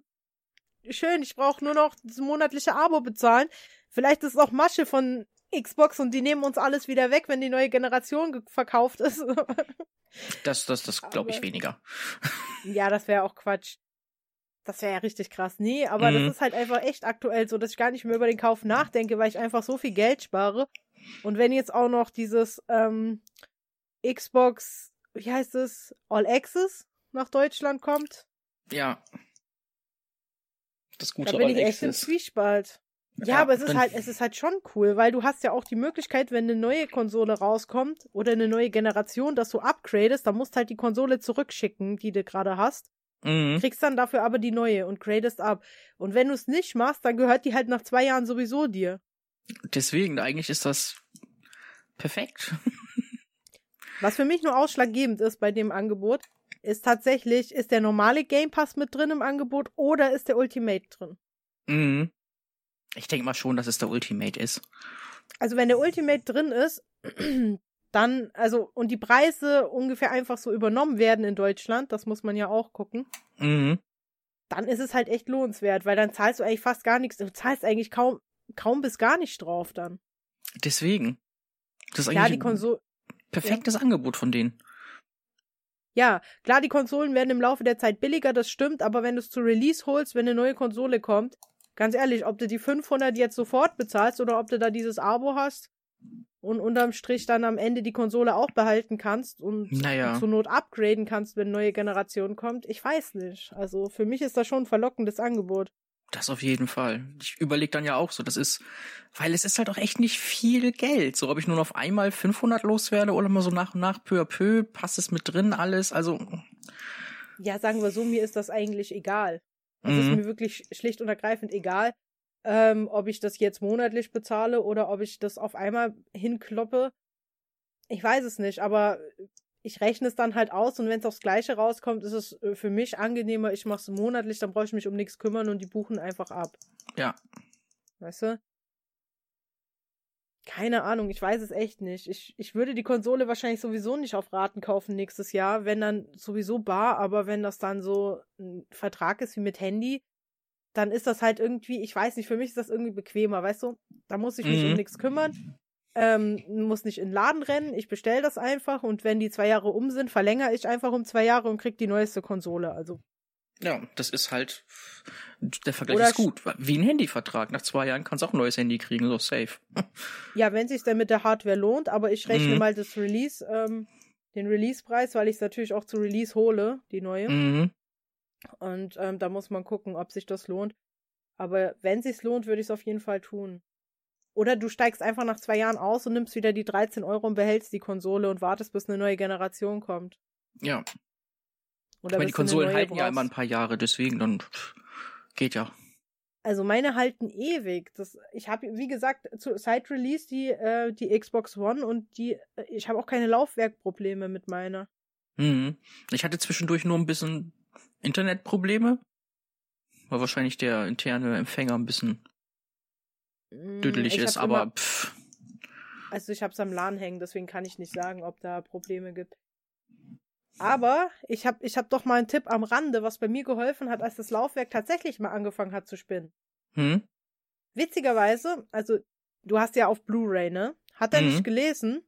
schön, ich brauche nur noch das monatliche Abo bezahlen. Vielleicht ist es auch Masche von Xbox und die nehmen uns alles wieder weg, wenn die neue Generation verkauft ist. das, das, das glaube ich weniger. ja, das wäre auch Quatsch. Das wäre ja richtig krass. Nee, aber mhm. das ist halt einfach echt aktuell so, dass ich gar nicht mehr über den Kauf nachdenke, weil ich einfach so viel Geld spare. Und wenn jetzt auch noch dieses ähm, Xbox wie heißt es, All Access nach Deutschland kommt. Ja. Das gute da bin All ich echt im Zwiespalt. Ja, aber es ist halt, es ist halt schon cool, weil du hast ja auch die Möglichkeit, wenn eine neue Konsole rauskommt oder eine neue Generation, dass du upgradest, dann musst halt die Konsole zurückschicken, die du gerade hast. Mhm. Kriegst dann dafür aber die neue und gradest ab. Und wenn du es nicht machst, dann gehört die halt nach zwei Jahren sowieso dir. Deswegen, eigentlich ist das perfekt. Was für mich nur ausschlaggebend ist bei dem Angebot, ist tatsächlich, ist der normale Game Pass mit drin im Angebot oder ist der Ultimate drin? Mhm. Ich denke mal schon, dass es der Ultimate ist. Also wenn der Ultimate drin ist, dann, also, und die Preise ungefähr einfach so übernommen werden in Deutschland, das muss man ja auch gucken. Mhm. Dann ist es halt echt lohnenswert, weil dann zahlst du eigentlich fast gar nichts. Du zahlst eigentlich kaum, kaum bis gar nicht drauf dann. Deswegen. Das ist eigentlich ja, die Konsole perfektes ja. Angebot von denen. Ja, klar, die Konsolen werden im Laufe der Zeit billiger, das stimmt, aber wenn du es zu Release holst, wenn eine neue Konsole kommt, ganz ehrlich, ob du die 500 jetzt sofort bezahlst oder ob du da dieses Abo hast und unterm Strich dann am Ende die Konsole auch behalten kannst und naja. zur Not upgraden kannst, wenn neue Generation kommt, ich weiß nicht. Also für mich ist das schon ein verlockendes Angebot. Das auf jeden Fall. Ich überlege dann ja auch so, das ist, weil es ist halt auch echt nicht viel Geld. So, ob ich nur auf einmal 500 loswerde oder mal so nach und nach peu à peu, passt es mit drin alles, also. Ja, sagen wir so, mir ist das eigentlich egal. Es mhm. ist mir wirklich schlicht und ergreifend egal, ähm, ob ich das jetzt monatlich bezahle oder ob ich das auf einmal hinkloppe. Ich weiß es nicht, aber ich rechne es dann halt aus und wenn es aufs Gleiche rauskommt, ist es äh, für mich angenehmer, ich mache es monatlich, dann brauche ich mich um nichts kümmern und die buchen einfach ab. Ja. Weißt du? Keine Ahnung, ich weiß es echt nicht. Ich, ich würde die Konsole wahrscheinlich sowieso nicht auf Raten kaufen nächstes Jahr, wenn dann sowieso bar, aber wenn das dann so ein Vertrag ist wie mit Handy, dann ist das halt irgendwie, ich weiß nicht, für mich ist das irgendwie bequemer, weißt du? Da muss ich mich mhm. um nichts kümmern, ähm, muss nicht in den Laden rennen, ich bestelle das einfach und wenn die zwei Jahre um sind, verlängere ich einfach um zwei Jahre und krieg die neueste Konsole. Also ja, das ist halt, der Vergleich Oder ist gut. Wie ein Handyvertrag. Nach zwei Jahren kannst du auch ein neues Handy kriegen, so safe. Ja, wenn sich dann mit der Hardware lohnt, aber ich rechne mhm. mal das Release, ähm, den Release-Preis, weil ich es natürlich auch zu Release hole, die neue. Mhm. Und ähm, da muss man gucken, ob sich das lohnt. Aber wenn sich's lohnt, würde ich es auf jeden Fall tun. Oder du steigst einfach nach zwei Jahren aus und nimmst wieder die 13 Euro und behältst die Konsole und wartest, bis eine neue Generation kommt. Ja, oder Aber die Konsolen halten brauchst. ja immer ein paar Jahre, deswegen dann geht ja. Also meine halten ewig. Das, ich habe, wie gesagt, zu Side Release die, äh, die Xbox One und die, äh, ich habe auch keine Laufwerkprobleme mit meiner. Mhm. Ich hatte zwischendurch nur ein bisschen Internetprobleme. Weil wahrscheinlich der interne Empfänger ein bisschen mm, düdelig ist, aber immer, pff. Also ich hab's am LAN hängen, deswegen kann ich nicht sagen, ob da Probleme gibt. Aber ich habe ich hab doch mal einen Tipp am Rande, was bei mir geholfen hat, als das Laufwerk tatsächlich mal angefangen hat zu spinnen. Hm? Witzigerweise, also du hast ja auf Blu-ray, ne? Hat er hm. nicht gelesen.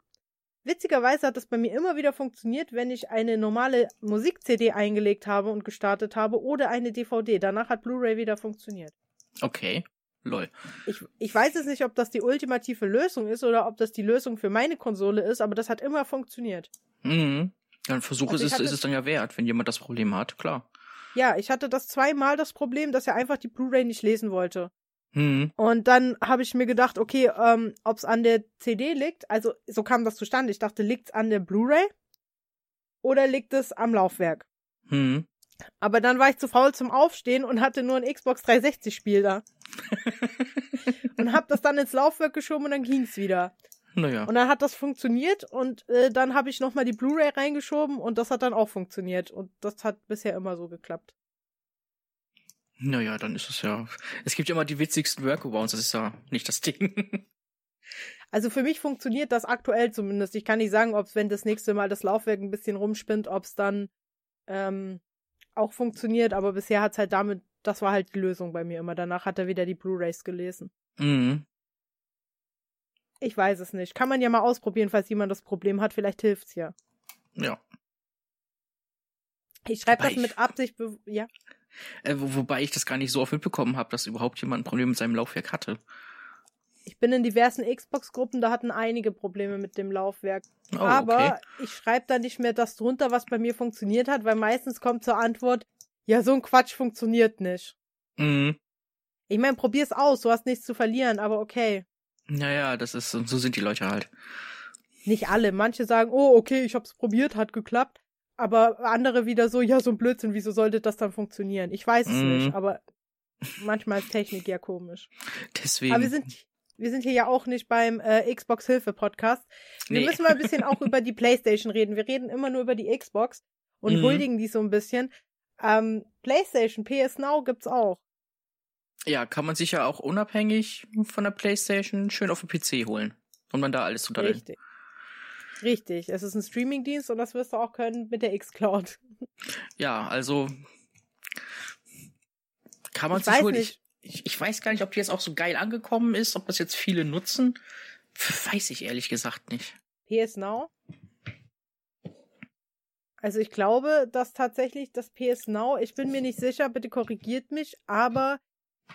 Witzigerweise hat das bei mir immer wieder funktioniert, wenn ich eine normale Musik-CD eingelegt habe und gestartet habe oder eine DVD. Danach hat Blu-ray wieder funktioniert. Okay. Lol. Ich, ich weiß jetzt nicht, ob das die ultimative Lösung ist oder ob das die Lösung für meine Konsole ist, aber das hat immer funktioniert. Mhm. Ja, ein Versuch also ist, es, ist es dann ja wert, wenn jemand das Problem hat, klar. Ja, ich hatte das zweimal das Problem, dass er einfach die Blu-ray nicht lesen wollte. Hm. Und dann habe ich mir gedacht, okay, ähm, ob es an der CD liegt, also so kam das zustande. Ich dachte, liegt es an der Blu-ray oder liegt es am Laufwerk? Hm. Aber dann war ich zu faul zum Aufstehen und hatte nur ein Xbox 360 Spiel da. und hab das dann ins Laufwerk geschoben und dann ging's wieder. Naja. Und dann hat das funktioniert und äh, dann habe ich nochmal die Blu-ray reingeschoben und das hat dann auch funktioniert. Und das hat bisher immer so geklappt. Naja, dann ist es ja. Es gibt ja immer die witzigsten Workarounds, das ist ja nicht das Ding. Also für mich funktioniert das aktuell zumindest. Ich kann nicht sagen, ob es, wenn das nächste Mal das Laufwerk ein bisschen rumspinnt, ob es dann ähm, auch funktioniert, aber bisher hat es halt damit, das war halt die Lösung bei mir immer. Danach hat er wieder die Blu-rays gelesen. Mhm. Ich weiß es nicht. Kann man ja mal ausprobieren, falls jemand das Problem hat. Vielleicht hilft's ja. Ja. Ich schreibe das mit Absicht, ja. Äh, wo, wobei ich das gar nicht so oft mitbekommen habe, dass überhaupt jemand ein Problem mit seinem Laufwerk hatte. Ich bin in diversen Xbox-Gruppen, da hatten einige Probleme mit dem Laufwerk. Oh, Aber okay. ich schreibe da nicht mehr das drunter, was bei mir funktioniert hat, weil meistens kommt zur Antwort, ja, so ein Quatsch funktioniert nicht. Mhm. Ich meine, probier's aus, du hast nichts zu verlieren, aber okay. Naja, das ist, so sind die Leute halt. Nicht alle. Manche sagen, oh, okay, ich hab's probiert, hat geklappt. Aber andere wieder so, ja, so ein Blödsinn, wieso sollte das dann funktionieren? Ich weiß es mm. nicht, aber manchmal ist Technik ja komisch. Deswegen. Aber wir sind, wir sind hier ja auch nicht beim äh, Xbox Hilfe Podcast. Wir nee. müssen mal ein bisschen auch über die PlayStation reden. Wir reden immer nur über die Xbox und mm. huldigen die so ein bisschen. Ähm, PlayStation, PS Now gibt's auch. Ja, kann man sich ja auch unabhängig von der PlayStation schön auf dem PC holen und man da alles runterlädt. Richtig. Richtig, es ist ein Streamingdienst und das wirst du auch können mit der Xcloud. Ja, also kann man ich sich wohl nicht. Ich, ich weiß gar nicht, ob die jetzt auch so geil angekommen ist, ob das jetzt viele nutzen. Weiß ich ehrlich gesagt nicht. PS Now? Also ich glaube, dass tatsächlich das PS Now, ich bin mir nicht sicher, bitte korrigiert mich, aber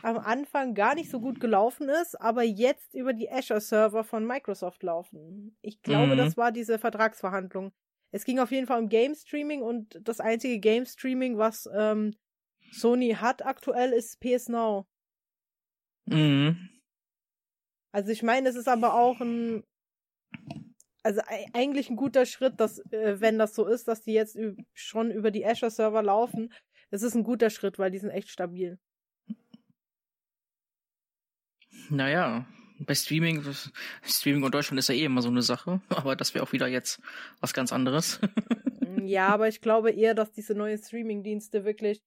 am Anfang gar nicht so gut gelaufen ist, aber jetzt über die Azure-Server von Microsoft laufen. Ich glaube, mhm. das war diese Vertragsverhandlung. Es ging auf jeden Fall um Game Streaming und das einzige Game Streaming, was ähm, Sony hat aktuell, ist PS Now. Mhm. Also ich meine, es ist aber auch ein, also eigentlich ein guter Schritt, dass, äh, wenn das so ist, dass die jetzt schon über die Azure-Server laufen. Es ist ein guter Schritt, weil die sind echt stabil. Naja, bei Streaming, Streaming in Deutschland ist ja eh immer so eine Sache, aber das wäre auch wieder jetzt was ganz anderes. ja, aber ich glaube eher, dass diese neuen Streaming-Dienste wirklich,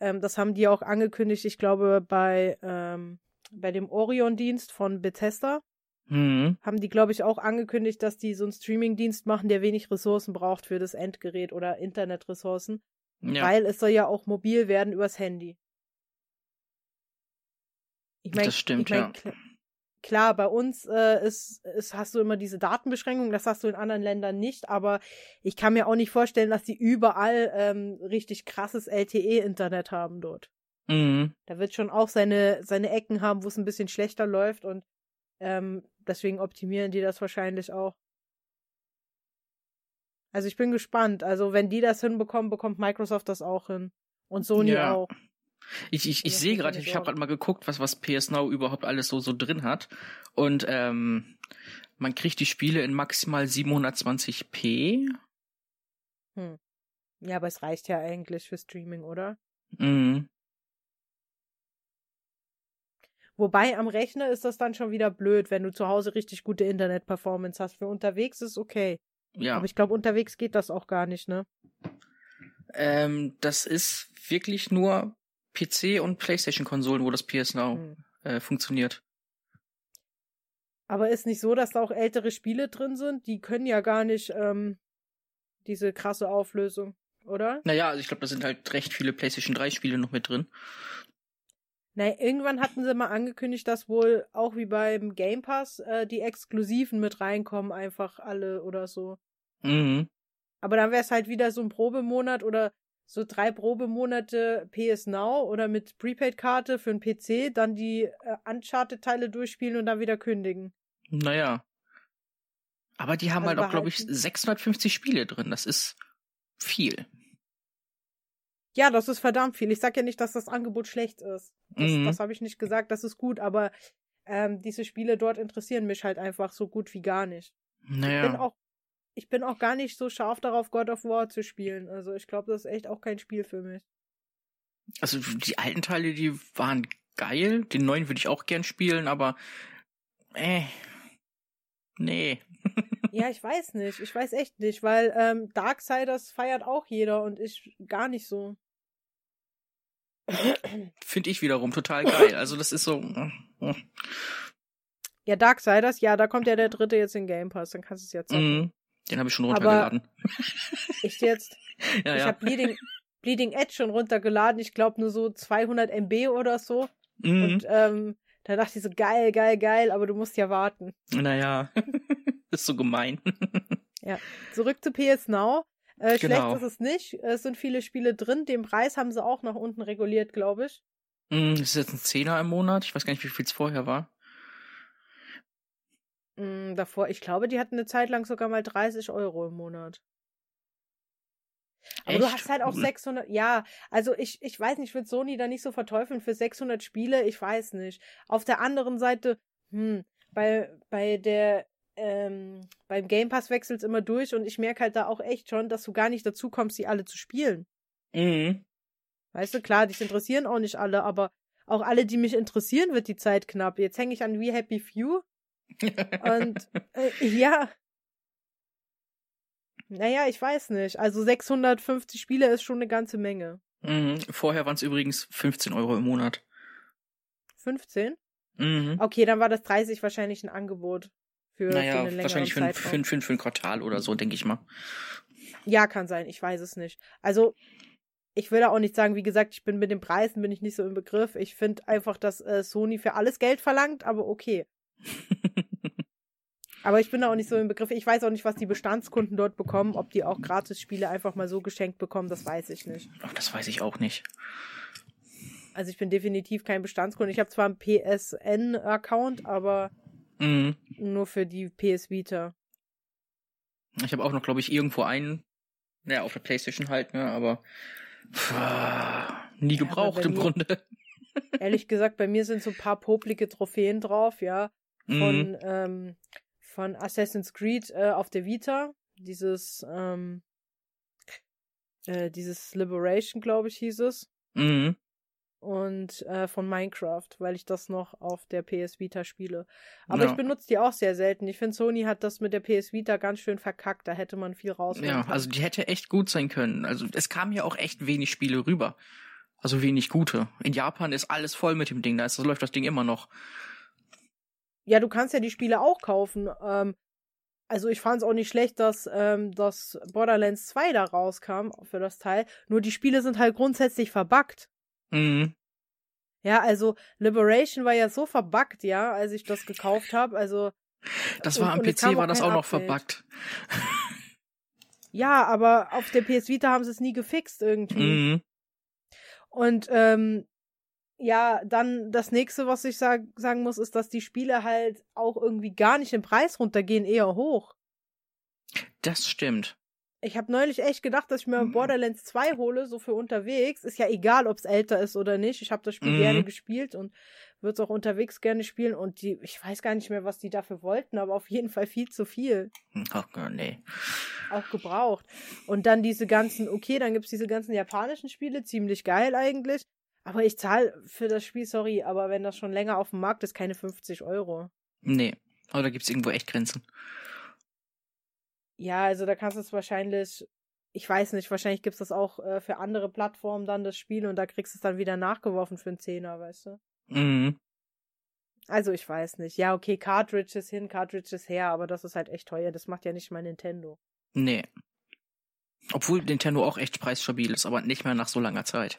ähm, das haben die auch angekündigt, ich glaube bei, ähm, bei dem Orion-Dienst von Bethesda, mhm. haben die, glaube ich, auch angekündigt, dass die so einen Streaming-Dienst machen, der wenig Ressourcen braucht für das Endgerät oder Internetressourcen. Ja. Weil es soll ja auch mobil werden übers Handy. Ich mein, das stimmt, ich mein, ja. Klar, bei uns äh, ist, ist, hast du immer diese Datenbeschränkung, das hast du in anderen Ländern nicht, aber ich kann mir auch nicht vorstellen, dass die überall ähm, richtig krasses LTE-Internet haben dort. Mhm. Da wird schon auch seine, seine Ecken haben, wo es ein bisschen schlechter läuft und ähm, deswegen optimieren die das wahrscheinlich auch. Also ich bin gespannt. Also wenn die das hinbekommen, bekommt Microsoft das auch hin. Und Sony ja. auch. Ich, ich, ich sehe gerade, ich habe gerade mal geguckt, was, was PS Now überhaupt alles so, so drin hat. Und ähm, man kriegt die Spiele in maximal 720p. Hm. Ja, aber es reicht ja eigentlich für Streaming, oder? Mhm. Wobei am Rechner ist das dann schon wieder blöd, wenn du zu Hause richtig gute Internet-Performance hast. Für unterwegs ist okay. Ja. Aber ich glaube, unterwegs geht das auch gar nicht, ne? Ähm, das ist wirklich nur PC und PlayStation-Konsolen, wo das PS Now hm. äh, funktioniert. Aber ist nicht so, dass da auch ältere Spiele drin sind? Die können ja gar nicht ähm, diese krasse Auflösung, oder? Naja, also ich glaube, da sind halt recht viele PlayStation 3-Spiele noch mit drin. Naja, irgendwann hatten sie mal angekündigt, dass wohl auch wie beim Game Pass äh, die Exklusiven mit reinkommen, einfach alle oder so. Mhm. Aber dann wäre es halt wieder so ein Probemonat oder so drei Probemonate PS Now oder mit Prepaid-Karte für den PC, dann die äh, Uncharted-Teile durchspielen und dann wieder kündigen. Naja. Aber die haben also halt auch, glaube ich, 650 Spiele drin. Das ist viel. Ja, das ist verdammt viel. Ich sag ja nicht, dass das Angebot schlecht ist. Das, mhm. das habe ich nicht gesagt, das ist gut, aber ähm, diese Spiele dort interessieren mich halt einfach so gut wie gar nicht. Naja. Ich bin auch ich bin auch gar nicht so scharf darauf, God of War zu spielen. Also ich glaube, das ist echt auch kein Spiel für mich. Also die alten Teile, die waren geil. Den neuen würde ich auch gern spielen, aber äh, nee. ja, ich weiß nicht. Ich weiß echt nicht, weil ähm, Darksiders feiert auch jeder und ich gar nicht so. Finde ich wiederum total geil. Also das ist so. Äh, ja, Darksiders, ja, da kommt ja der dritte jetzt in Game Pass, dann kannst du es jetzt sagen. Den habe ich schon runtergeladen. ich jetzt. ja, ich ja. habe Bleeding, Bleeding Edge schon runtergeladen. Ich glaube nur so 200 MB oder so. Mhm. Und ähm, da dachte ich so, geil, geil, geil, aber du musst ja warten. Naja, ist so gemein. ja, zurück zu PS Now. Äh, genau. Schlecht ist es nicht. Es sind viele Spiele drin. Den Preis haben sie auch nach unten reguliert, glaube ich. Mm, das ist jetzt ein Zehner im Monat. Ich weiß gar nicht, wie viel es vorher war. Mm, davor, ich glaube, die hatten eine Zeit lang sogar mal 30 Euro im Monat. Aber Echt? du hast halt auch 600, hm. ja, also ich, ich weiß nicht, ich würde Sony da nicht so verteufeln für 600 Spiele, ich weiß nicht. Auf der anderen Seite, hm, bei, bei der, ähm, beim Game Pass wechselt es immer durch und ich merke halt da auch echt schon, dass du gar nicht dazu kommst, die alle zu spielen. Mhm. Weißt du, klar, dich interessieren auch nicht alle, aber auch alle, die mich interessieren, wird die Zeit knapp. Jetzt hänge ich an We Happy Few und äh, ja. Naja, ich weiß nicht. Also 650 Spiele ist schon eine ganze Menge. Mhm. Vorher waren es übrigens 15 Euro im Monat. 15? Mhm. Okay, dann war das 30 wahrscheinlich ein Angebot. Für, naja, für wahrscheinlich für, für, für, für ein Quartal oder so, denke ich mal. Ja, kann sein. Ich weiß es nicht. Also, ich will da auch nicht sagen, wie gesagt, ich bin mit den Preisen bin ich nicht so im Begriff. Ich finde einfach, dass äh, Sony für alles Geld verlangt, aber okay. Aber ich bin da auch nicht so im Begriff. Ich weiß auch nicht, was die Bestandskunden dort bekommen. Ob die auch Gratis-Spiele einfach mal so geschenkt bekommen, das weiß ich nicht. Ach, das weiß ich auch nicht. Also ich bin definitiv kein Bestandskunde. Ich habe zwar einen PSN-Account, aber mhm. nur für die PS Vita. Ich habe auch noch, glaube ich, irgendwo einen. Naja, auf der Playstation halt, ne, aber pff, nie gebraucht ja, im Grunde. Ehrlich gesagt, bei mir sind so ein paar poplige Trophäen drauf, ja von, mhm. ähm, von Assassin's Creed äh, auf der Vita. Dieses, ähm, äh, dieses Liberation, glaube ich, hieß es. Mhm. und äh, von Minecraft, weil ich das noch auf der PS Vita spiele. Aber Ja. ich benutze die auch sehr selten. Ich finde, Sony hat das mit der PS Vita ganz schön verkackt. Da hätte man viel rausholen Ja, können. also die hätte echt gut sein können. Also es kamen ja auch echt wenig Spiele rüber. Also wenig gute. In Japan ist alles voll mit dem Ding. Da ist, das läuft das Ding immer noch. Ja, du kannst ja die Spiele auch kaufen. Ähm, also ich fand es auch nicht schlecht, dass ähm, das Borderlands 2 da rauskam für das Teil. Nur die Spiele sind halt grundsätzlich verbuggt. Mhm. Ja, also Liberation war ja so verbuggt, ja, als ich das gekauft habe. Also Das Und- war am und PC war das auch noch Update. verbuggt. ja, aber auf der PS Vita haben sie es nie gefixt irgendwie. Mhm. Und ähm, ja, dann das nächste, was ich sag, sagen muss, ist, dass die Spiele halt auch irgendwie gar nicht im Preis runtergehen, eher hoch. Das stimmt. Ich habe neulich echt gedacht, dass ich mir Mhm. Borderlands 2 hole, so für unterwegs. Ist ja egal, ob es älter ist oder nicht. Ich habe das Spiel Mhm. gerne gespielt und würde es auch unterwegs gerne spielen. Und die, ich weiß gar nicht mehr, was die dafür wollten, aber auf jeden Fall viel zu viel. Ach Gott, nee. Auch gebraucht. Und dann diese ganzen, okay, dann gibt's diese ganzen japanischen Spiele, ziemlich geil eigentlich. Aber ich zahle für das Spiel, sorry, aber wenn das schon länger auf dem Markt ist, keine 50 Euro. Nee. Aber da gibt's irgendwo echt Grenzen. Ja, also da kannst du es wahrscheinlich, ich weiß nicht, wahrscheinlich gibt's das auch äh, für andere Plattformen dann das Spiel und da kriegst du es dann wieder nachgeworfen für einen Zehner, weißt du? Mhm. Also ich weiß nicht. Ja, okay, Cartridges hin, Cartridges her, aber das ist halt echt teuer. Das macht ja nicht mal Nintendo. Nee. Obwohl Nintendo auch echt preisstabil ist, aber nicht mehr nach so langer Zeit.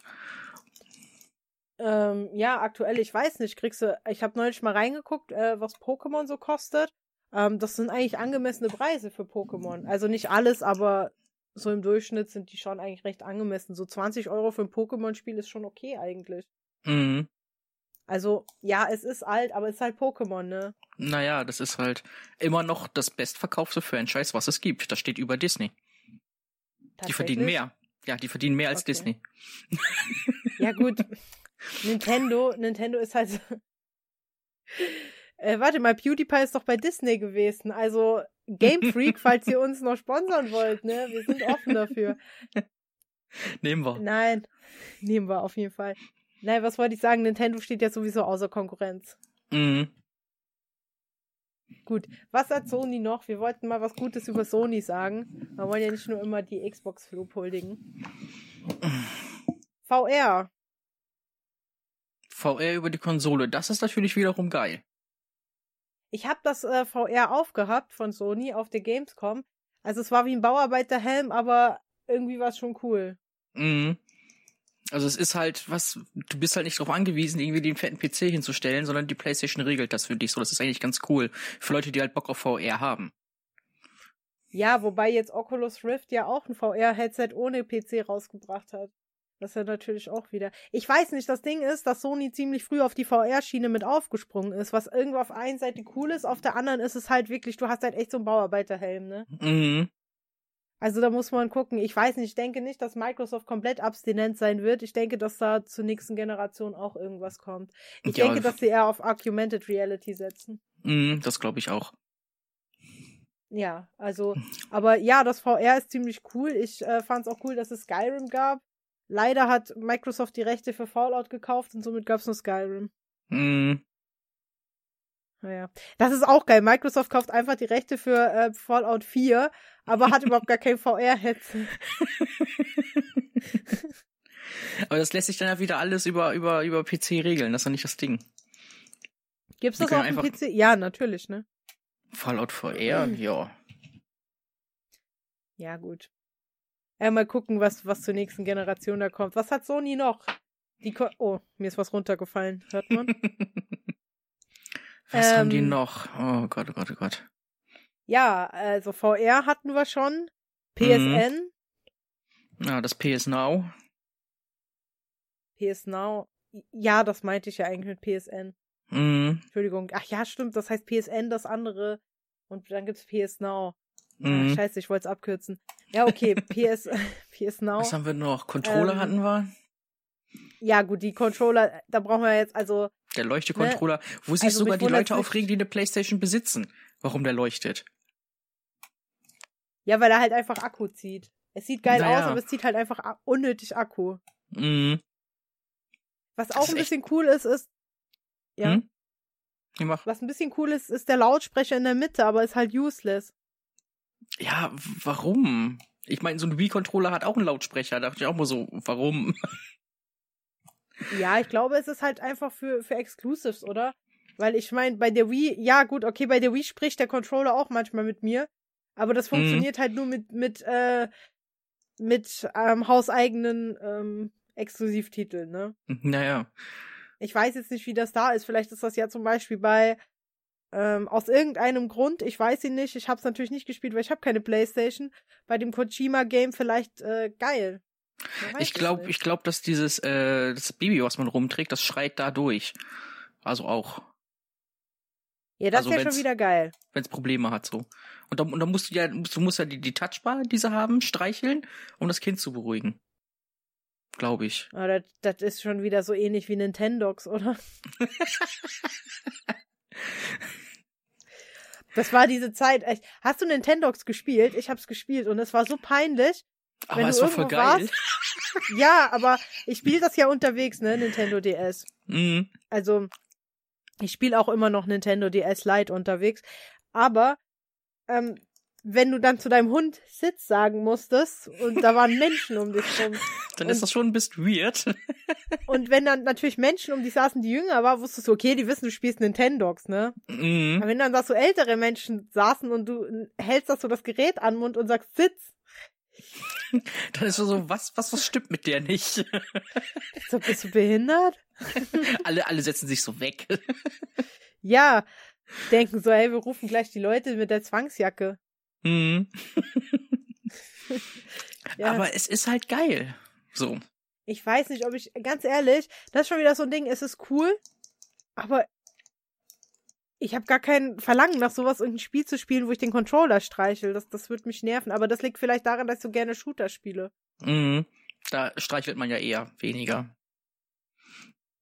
Ähm, ja, aktuell, ich weiß nicht, kriegst du, ich habe neulich mal reingeguckt, äh, was Pokémon so kostet. Ähm, das sind eigentlich angemessene Preise für Pokémon. Also nicht alles, aber so im Durchschnitt sind die schon eigentlich recht angemessen. So 20 Euro für ein Pokémon-Spiel ist schon okay eigentlich. Mhm. Also, ja, es ist alt, aber es ist halt Pokémon, ne? Naja, das ist halt immer noch das bestverkaufte Franchise, was es gibt. Das steht über Disney. Die verdienen mehr. Ja, die verdienen mehr als Okay. Disney. Ja, gut. Nintendo, Nintendo ist halt. Äh, warte mal, PewDiePie ist doch bei Disney gewesen. Also Game Freak, falls ihr uns noch sponsern wollt, ne? Wir sind offen dafür. Nehmen wir. Nein, nehmen wir auf jeden Fall. Nein, was wollte ich sagen? Nintendo steht ja sowieso außer Konkurrenz. Mhm. Gut, was hat Sony noch? Wir wollten mal was Gutes über Sony sagen. Wir wollen ja nicht nur immer die Xbox Flop huldigen. VR. VR über die Konsole, das ist natürlich wiederum geil. Ich habe das äh, VR aufgehabt von Sony auf der Gamescom. Also es war wie ein Bauarbeiterhelm, aber irgendwie war es schon cool. Mhm. Also es ist halt was, du bist halt nicht darauf angewiesen, irgendwie den fetten PC hinzustellen, sondern die PlayStation regelt das für dich. So, das ist eigentlich ganz cool. Für Leute, die halt Bock auf VR haben. Ja, wobei jetzt Oculus Rift ja auch ein VR-Headset ohne PC rausgebracht hat. Das ist ja natürlich auch wieder. Ich weiß nicht, das Ding ist, dass Sony ziemlich früh auf die VR-Schiene mit aufgesprungen ist, was irgendwo auf einer Seite cool ist, auf der anderen ist es halt wirklich, du hast halt echt so einen Bauarbeiterhelm, ne? Mhm. Also da muss man gucken. Ich weiß nicht, ich denke nicht, dass Microsoft komplett abstinent sein wird. Ich denke, dass da zur nächsten Generation auch irgendwas kommt. Ich Ja, denke, dass sie eher auf Augmented Reality setzen. Mhm, das glaube ich auch. Ja, also, aber ja, das VR ist ziemlich cool. Ich äh, fand es auch cool, dass es Skyrim gab. Leider hat Microsoft die Rechte für Fallout gekauft und somit gab es nur Skyrim. Mhm. Naja. Das ist auch geil. Microsoft kauft einfach die Rechte für äh, Fallout 4, aber hat überhaupt gar kein VR-Headset. Aber das lässt sich dann ja wieder alles über, über, über PC regeln. Das ist ja nicht das Ding. Gibt's das auf dem PC? Ja, natürlich, ne? Fallout VR, Mhm. ja. Ja, gut. Ja, mal gucken, was, was zur nächsten Generation da kommt. Was hat Sony noch? Die Ko oh, mir ist was runtergefallen. Hört man? Was haben die Ähm, noch? Oh Gott, oh Gott, oh Gott. ja, also VR hatten wir schon. PSN, Ja, das PS Now. PS Now. Ja, das meinte ich ja eigentlich mit PSN. Mhm. Entschuldigung. Ach ja, stimmt. Das heißt PSN, das andere. Und dann gibt's PS Now. Ach, Mhm. scheiße, ich wollte es abkürzen. Ja, okay. PS, PS Now. Was haben wir noch? Controller Ähm, hatten wir. Ja, gut, die Controller, da brauchen wir jetzt, also, Der Leuchte-Controller, wo sich Also sogar die Leute aufregen, die eine Playstation besitzen. Warum der leuchtet. ja, weil er halt einfach Akku zieht. Es sieht geil Naja. aus, aber es zieht halt einfach unnötig Akku. Mhm. Was auch ein bisschen cool ist, ist. Ja. Hm? Was ein bisschen cool ist, ist der Lautsprecher in der Mitte, aber ist halt useless. Ja, warum? Ich meine, so ein Wii-Controller hat auch einen Lautsprecher. Da dachte ich auch mal so, warum? Ja, ich glaube, es ist halt einfach für, für Exclusives, oder? Weil ich meine, bei der Wii, ja gut, okay, bei der Wii spricht der Controller auch manchmal mit mir. Aber das mhm. funktioniert mhm. halt nur mit, mit, äh, mit ähm, hauseigenen ähm, Exklusivtiteln, ne? Naja. Ich weiß jetzt nicht, wie das da ist. Vielleicht ist das ja zum Beispiel bei ähm, aus irgendeinem Grund, ich weiß ihn nicht, ich habe es natürlich nicht gespielt, weil ich habe keine Playstation, bei dem Kojima-Game vielleicht äh, geil. Ich glaube, ich glaube, dass dieses äh, das Baby, was man rumträgt, das schreit da durch. Also auch. Ja, das also, wäre schon wieder geil. Wenn es Probleme hat so. Und dann, und dann musst du ja, du musst ja die, die Touchbar, die sie haben, streicheln, um das Kind zu beruhigen. Glaube ich. Aber ah, das, das ist schon wieder so ähnlich wie Nintendox, oder? Das war diese Zeit. Hast du Nintendox gespielt? Ich hab's gespielt und es war so peinlich. Aber es war voll geil. Warst. Ja, aber ich spiele das ja unterwegs, ne, Nintendo DS. Mhm. Also ich spiele auch immer noch Nintendo DS Lite unterwegs, aber ähm, wenn du dann zu deinem Hund Sitz sagen musstest und da waren Menschen um dich rum. Dann ist das schon ein bisschen weird. und wenn dann natürlich Menschen um dich saßen, die jünger war, wusstest du, okay, die wissen, du spielst Nintendogs, ne? Mhm. Aber wenn dann da so ältere Menschen saßen und du hältst das so das Gerät an den Mund und sagst Sitz. Dann ist so, was, was, was stimmt mit der nicht? So, bist du behindert? alle, alle setzen sich so weg. ja, denken so, ey, wir rufen gleich die Leute mit der Zwangsjacke. Mhm. ja. Aber es ist halt geil. So. Ich weiß nicht, ob ich, ganz ehrlich, das ist schon wieder so ein Ding, es ist cool, aber ich habe gar kein Verlangen nach sowas, irgendein Spiel zu spielen, wo ich den Controller streichel. Das, das wird mich nerven. Aber das liegt vielleicht daran, dass ich so gerne Shooter spiele. Mhm. Da streichelt man ja eher weniger.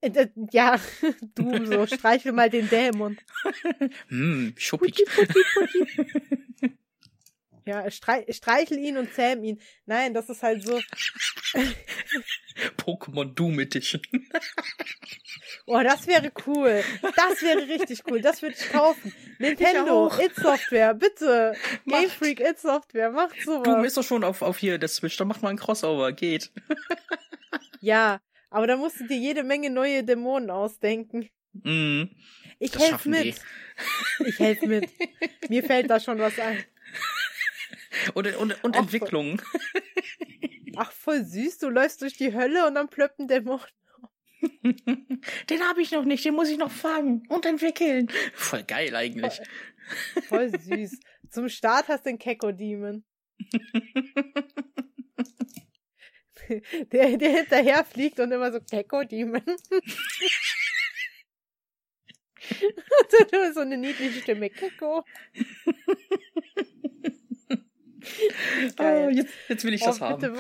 Äh, ja, du so, streichel mal den Dämon. hm, Schuppi. Ja, strei streichel ihn und zähm ihn. Nein, das ist halt so. Pokémon Doom Edition. oh, das wäre cool. Das wäre richtig cool. Das würde ich kaufen. Nintendo, It Software, bitte. Macht. Game Freak, It Software, macht sowas. Doom ist doch schon auf, auf hier der Switch. Da macht mal ein Crossover. Geht. ja, aber da musst du dir jede Menge neue Dämonen ausdenken. Mhm. Ich helfe mit. Die. Ich helfe mit. Mir fällt da schon was ein. Und, und, und Ach, Entwicklung. Ach, voll süß. Du läufst durch die Hölle und dann plöppen Dämonen. Den habe ich noch nicht, den muss ich noch fangen und entwickeln. Voll geil eigentlich. Voll, voll süß. Zum Start hast du den Keko Demon. der, der hinterher fliegt und immer so Keko Demon. so eine niedliche Stimme. Keko. Oh, jetzt, jetzt, will ich das oh, haben. Bitte,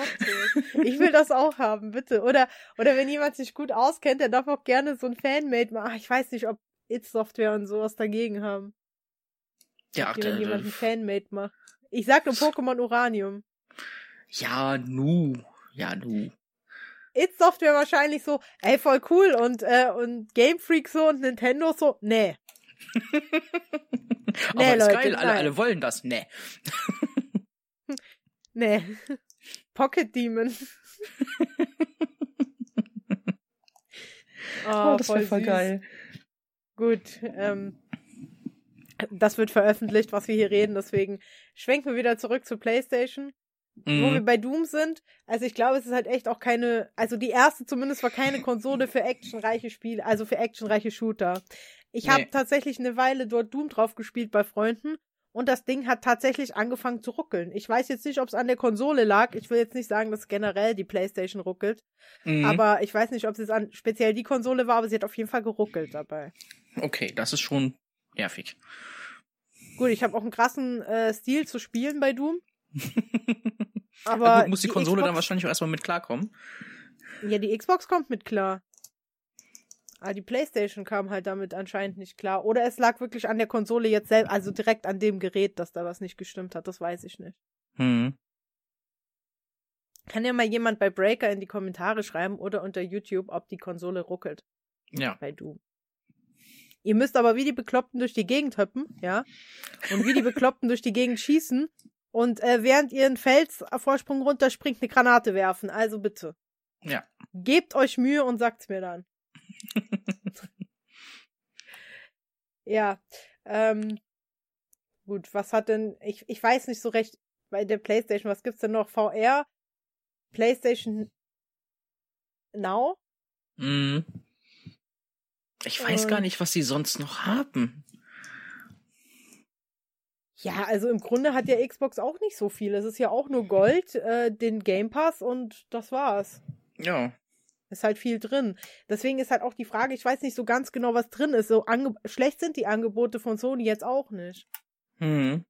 ich will das auch haben, bitte. Oder, oder wenn jemand sich gut auskennt, der darf auch gerne so ein Fanmade machen. Ach, ich weiß nicht, ob It Software und sowas dagegen haben. Ja, wenn äh, jemand ein Fanmade macht. Ich sag nur Pokémon Uranium. Ja, nu. Ja, nu. It Software wahrscheinlich so, ey, voll cool und, äh, und Game Freak so und Nintendo so, nee. nee, Aber Leute, ist geil, alle, alle wollen das, nee. Nee. Pocket Demon. oh, oh, das wäre voll geil. Gut, ähm, das wird veröffentlicht, was wir hier reden, deswegen schwenken wir wieder zurück zur PlayStation. Mhm. Wo wir bei Doom sind, also ich glaube, es ist halt echt auch keine, also die erste zumindest war keine Konsole für actionreiche Spiele, also für actionreiche Shooter. Ich nee. habe tatsächlich eine Weile dort Doom drauf gespielt bei Freunden und das Ding hat tatsächlich angefangen zu ruckeln. Ich weiß jetzt nicht, ob es an der Konsole lag. Ich will jetzt nicht sagen, dass generell die PlayStation ruckelt. Mhm. Aber ich weiß nicht, ob es jetzt an speziell die Konsole war, aber sie hat auf jeden Fall geruckelt dabei. Okay, das ist schon nervig. Gut, ich habe auch einen krassen äh, Stil zu spielen bei Doom. aber gut, muss die Konsole die Xbox, dann wahrscheinlich auch erstmal mit klarkommen. Ja, die Xbox kommt mit klar. Ah, die PlayStation kam halt damit anscheinend nicht klar. Oder es lag wirklich an der Konsole jetzt selbst, also direkt an dem Gerät, dass da was nicht gestimmt hat. Das weiß ich nicht. Hm. Kann ja mal jemand bei Breaker in die Kommentare schreiben oder unter YouTube, ob die Konsole ruckelt. Ja. Bei Doom. Ihr müsst aber wie die Bekloppten durch die Gegend hüppen, ja. Und wie die Bekloppten durch die Gegend schießen und äh, während ihr einen Felsvorsprung runterspringt, eine Granate werfen. Also bitte. Ja. Gebt euch Mühe und sagt's mir dann. ja. Ähm, gut, was hat denn, ich, ich weiß nicht so recht bei der Playstation, was gibt's denn noch? VR? PlayStation Now? Mhm. Ich weiß Und- gar nicht, was sie sonst noch haben. Ja, also im Grunde hat ja Xbox auch nicht so viel. Es ist ja auch nur Gold, äh, den Game Pass und das war's. Ja. Ist halt viel drin. Deswegen ist halt auch die Frage, ich weiß nicht so ganz genau, was drin ist. So ange schlecht sind die Angebote von Sony jetzt auch nicht. Mhm.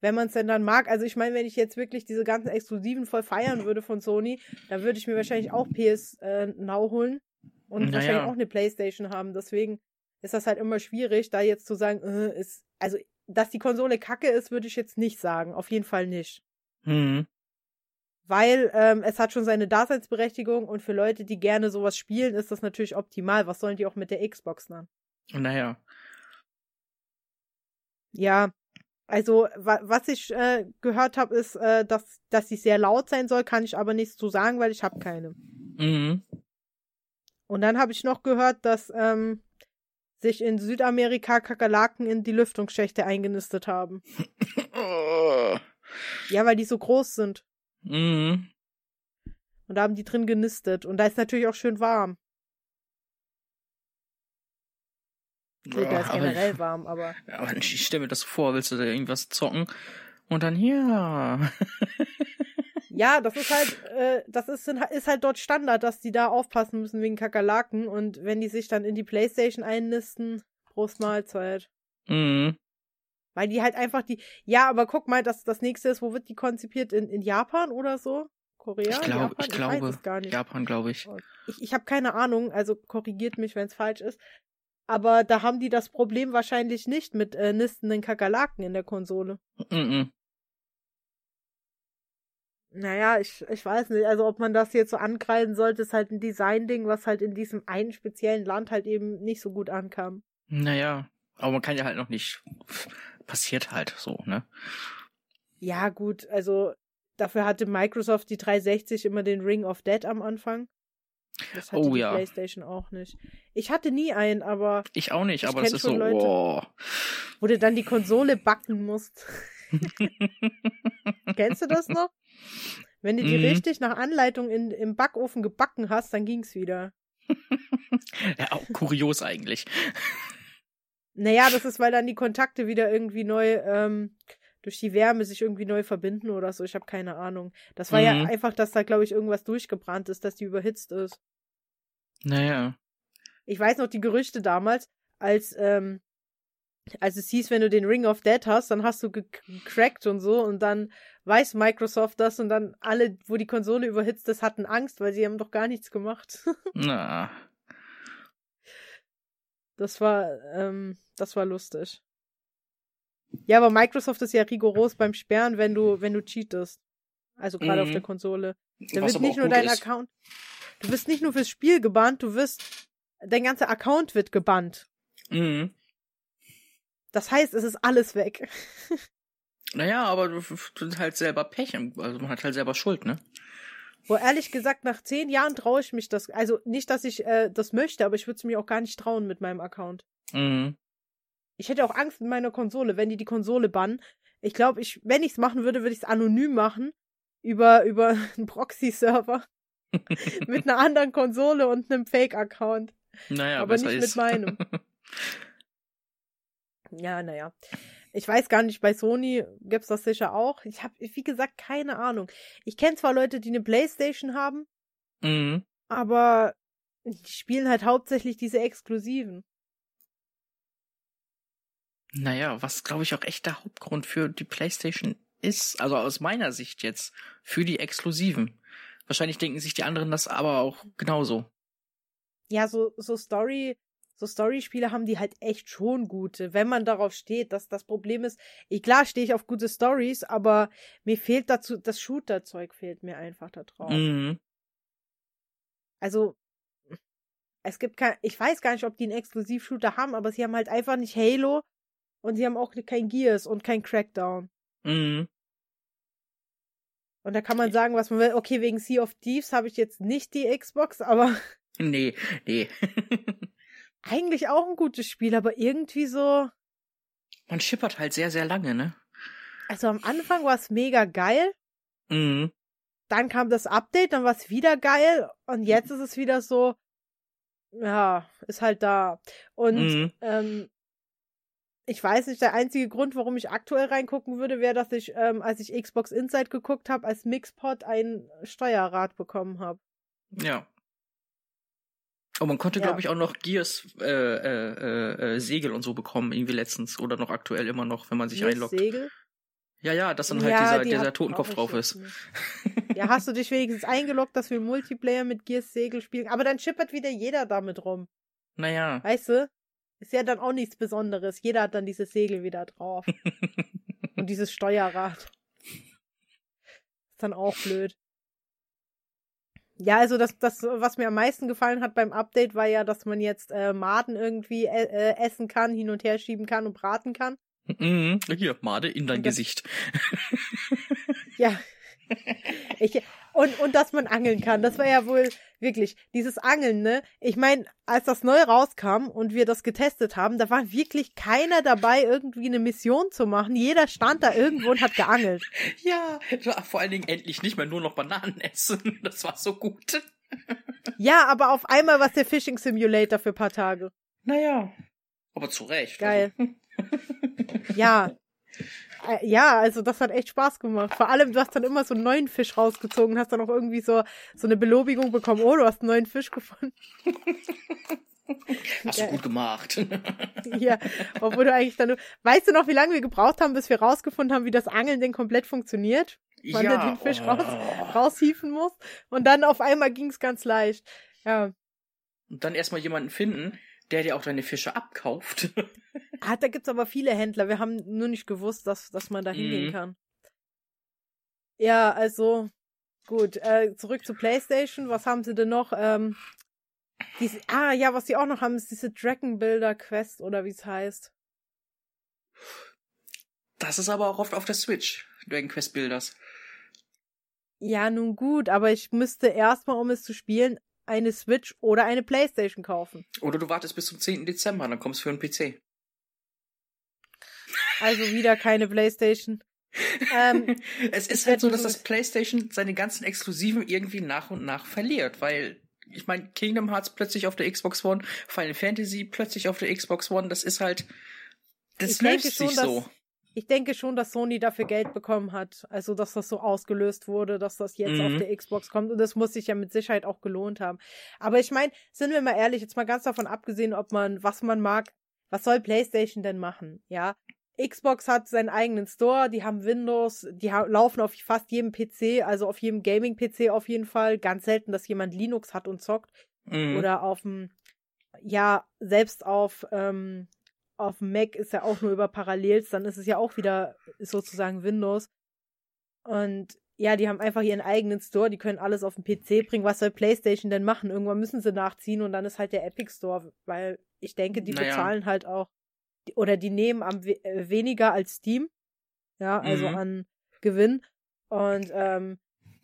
Wenn man es denn dann mag. Also ich meine, wenn ich jetzt wirklich diese ganzen Exklusiven voll feiern würde von Sony, dann würde ich mir wahrscheinlich auch PS äh, Now holen und Naja. wahrscheinlich auch eine Playstation haben. Deswegen ist das halt immer schwierig, da jetzt zu sagen, äh, ist, also dass die Konsole kacke ist, würde ich jetzt nicht sagen. Auf jeden Fall nicht. Mhm. Weil ähm, es hat schon seine Daseinsberechtigung und für Leute, die gerne sowas spielen, ist das natürlich optimal. Was sollen die auch mit der Xbox dann? Naja. Ja, also wa was ich äh, gehört habe, ist, äh, dass, dass sie sehr laut sein soll, kann ich aber nichts zu sagen, weil ich habe keine. Mhm. Und dann habe ich noch gehört, dass ähm, sich in Südamerika Kakerlaken in die Lüftungsschächte eingenistet haben. Oh. Ja, weil die so groß sind. Mhm. Und da haben die drin genistet. Und da ist natürlich auch schön warm. Gut, da ist generell warm, aber. aber ich stelle mir das vor, willst du da irgendwas zocken? Und dann ja. Ja, das ist halt, äh, das ist, ist halt dort Standard, dass die da aufpassen müssen wegen Kakerlaken. Und wenn die sich dann in die Playstation einnisten, Prost Mahlzeit. Mhm. Weil die halt einfach die. Ja, aber guck mal, das, das nächste ist, wo wird die konzipiert? In, in Japan oder so? Korea? Ich glaube, Japan? ich glaube, gar nicht. Japan, glaube ich. Ich, ich habe keine Ahnung, also korrigiert mich, wenn es falsch ist. Aber da haben die das Problem wahrscheinlich nicht mit äh, nistenden Kakerlaken in der Konsole. Mhm. Naja, ich, ich weiß nicht. Also ob man das jetzt so ankreiden sollte, ist halt ein Design-Ding, was halt in diesem einen speziellen Land halt eben nicht so gut ankam. Naja, aber man kann ja halt noch nicht. Passiert halt so, ne? Ja, gut, also dafür hatte Microsoft die 360 immer den Ring of Dead am Anfang. Das hatte Oh die ja. PlayStation auch nicht. Ich hatte nie einen, aber Ich auch nicht, Ich aber es ist so, Leute. oh. wo du dann die Konsole backen musst. Kennst du das noch? Wenn du die Mhm. richtig nach Anleitung in, im Backofen gebacken hast, dann ging's wieder. ja, auch kurios eigentlich. Naja, das ist, weil dann die Kontakte wieder irgendwie neu ähm, durch die Wärme sich irgendwie neu verbinden oder so. Ich habe keine Ahnung. Das war ja Mhm. einfach, dass da, glaube ich, irgendwas durchgebrannt ist, dass die überhitzt ist. Naja. Ich weiß noch die Gerüchte damals, als, ähm, als es hieß, wenn du den Ring of Dead hast, dann hast du gec- gecrackt und so und dann weiß Microsoft das und dann alle, wo die Konsole überhitzt ist, hatten Angst, weil sie haben doch gar nichts gemacht. Na. Das war, ähm, das war lustig. Ja, aber Microsoft ist ja rigoros beim Sperren, wenn du, wenn du cheatest. Also gerade auf Mhm. der Konsole. Da wird nicht nur dein ist. Account. Du wirst nicht nur fürs Spiel gebannt, du wirst, dein ganzer Account wird gebannt. Mhm. Das heißt, es ist alles weg. Naja, aber du, du hast halt selber Pech. Also man hat halt selber Schuld, ne? Wo ehrlich gesagt, nach zehn Jahren traue ich mich das. Also nicht, dass ich äh, das möchte, aber ich würde es mir auch gar nicht trauen mit meinem Account. Mhm. Ich hätte auch Angst mit meiner Konsole, wenn die die Konsole bannen. Ich glaube, ich, wenn ich es machen würde, würde ich es anonym machen. Über, über einen Proxy-Server. mit einer anderen Konsole und einem Fake-Account. Naja, aber nicht ist. mit meinem. Ja, naja. Ich weiß gar nicht, bei Sony gibt's das sicher auch. Ich habe, wie gesagt, keine Ahnung. Ich kenne zwar Leute, die eine Playstation haben, mhm. aber die spielen halt hauptsächlich diese Exklusiven. Naja, was glaube ich auch echt der Hauptgrund für die PlayStation ist, also aus meiner Sicht jetzt, für die Exklusiven. Wahrscheinlich denken sich die anderen das aber auch genauso. Ja, so, so Story, so Story-Spiele haben die halt echt schon gute, wenn man darauf steht. Dass das Problem ist, ich, klar stehe ich auf gute Stories, aber mir fehlt dazu, das Shooter-Zeug fehlt mir einfach da drauf. Mhm. Also, es gibt kein, ich weiß gar nicht, ob die einen Exklusiv-Shooter haben, aber sie haben halt einfach nicht Halo und sie haben auch kein Gears und kein Crackdown. Mhm. Und da kann man sagen, was man will. Okay, wegen Sea of Thieves habe ich jetzt nicht die Xbox, aber. Nee, nee. eigentlich auch ein gutes Spiel, aber irgendwie so. Man schippert halt sehr, sehr lange, ne? Also am Anfang war es mega geil. Mhm. Dann kam das Update, dann war es wieder geil. Und jetzt ist es wieder so. Ja, ist halt da. Und Mhm. ähm, ich weiß nicht, der einzige Grund, warum ich aktuell reingucken würde, wäre, dass ich, ähm, als ich Xbox Inside geguckt habe, als Mixpod ein Steuerrad bekommen habe. Ja. Und man konnte, Ja. glaube ich, auch noch Gears äh, äh, äh, äh, Segel und so bekommen, irgendwie letztens oder noch aktuell immer noch, wenn man sich Hier einloggt. Segel. Ja, ja, dass dann halt Ja, dieser, die dieser hab- Totenkopf drauf ist. Ja, hast du dich wenigstens eingeloggt, dass wir Multiplayer mit Gears Segel spielen? Aber dann schippert wieder jeder damit rum. Naja. Weißt du? Ist ja dann auch nichts Besonderes. Jeder hat dann dieses Segel wieder drauf. Und dieses Steuerrad. Ist dann auch blöd. Ja, also das, das, was mir am meisten gefallen hat beim Update, war ja, dass man jetzt äh, Maden irgendwie äh, äh, essen kann, hin und her schieben kann und braten kann. Mhm. Hier, Made in dein das- Gesicht. Ja. Ich, und, und dass man angeln kann. Das war ja wohl wirklich dieses Angeln, ne? Ich meine, als das neu rauskam und wir das getestet haben, da war wirklich keiner dabei, irgendwie eine Mission zu machen. Jeder stand da irgendwo und hat geangelt. Ja, vor allen Dingen endlich nicht mehr nur noch Bananen essen. Das war so gut. Ja, aber auf einmal war es der Fishing Simulator für ein paar Tage. Naja. Aber zu Recht. Geil. Also. Ja. Äh, Ja, also das hat echt Spaß gemacht. Vor allem, du hast dann immer so einen neuen Fisch rausgezogen, hast dann auch irgendwie so, so eine Belobigung bekommen. Oh, du hast einen neuen Fisch gefunden. Hast du gut gemacht. Ja, obwohl du eigentlich dann nur, weißt du noch, wie lange wir gebraucht haben, bis wir rausgefunden haben, wie das Angeln denn komplett funktioniert? Man ja. den Fisch oh. raus- Raushieven muss. Und dann auf einmal ging's ganz leicht. Ja. Und dann erstmal jemanden finden, der dir auch deine Fische abkauft. Ah, da gibt's aber viele Händler. Wir haben nur nicht gewusst, dass, dass man da hingehen Mhm. kann. Ja, also, gut. Äh, zurück zu PlayStation. Was haben sie denn noch? Ähm, diese, ah, ja, was sie auch noch haben, ist diese Dragon Builder Quest oder wie es heißt. Das ist aber auch oft auf der Switch, Dragon Quest Builders. Ja, nun gut, aber ich müsste erstmal, um es zu spielen, eine Switch oder eine Playstation kaufen. Oder du wartest bis zum 10. Dezember, dann kommst du für einen PC. Also wieder keine Playstation. Ähm, es ist halt so, dass das PlayStation seine ganzen Exklusiven irgendwie nach und nach verliert, weil ich meine, Kingdom Hearts plötzlich auf der Xbox One, Final Fantasy plötzlich auf der Xbox One, das ist halt, das Ich löst schon, sich dass- so. Ich denke schon, dass Sony dafür Geld bekommen hat. Also, dass das so ausgelöst wurde, dass das jetzt Mhm. auf der Xbox kommt. Und das muss sich ja mit Sicherheit auch gelohnt haben. Aber ich meine, sind wir mal ehrlich, jetzt mal ganz davon abgesehen, ob man, was man mag, was soll PlayStation denn machen? Ja. Xbox hat seinen eigenen Store, die haben Windows, die laufen auf fast jedem PC, also auf jedem Gaming-PC auf jeden Fall. Ganz selten, dass jemand Linux hat und zockt. Mhm. Oder auf dem, ja, selbst auf, ähm, auf dem Mac ist ja auch nur über Parallels, dann ist es ja auch wieder sozusagen Windows. Und ja, die haben einfach ihren eigenen Store, die können alles auf den PC bringen. Was soll PlayStation denn machen? Irgendwann müssen sie nachziehen und dann ist halt der Epic Store, weil ich denke, die Naja. bezahlen halt auch, oder die nehmen am we äh, weniger als Steam, ja, also Mhm. an Gewinn. Und ähm,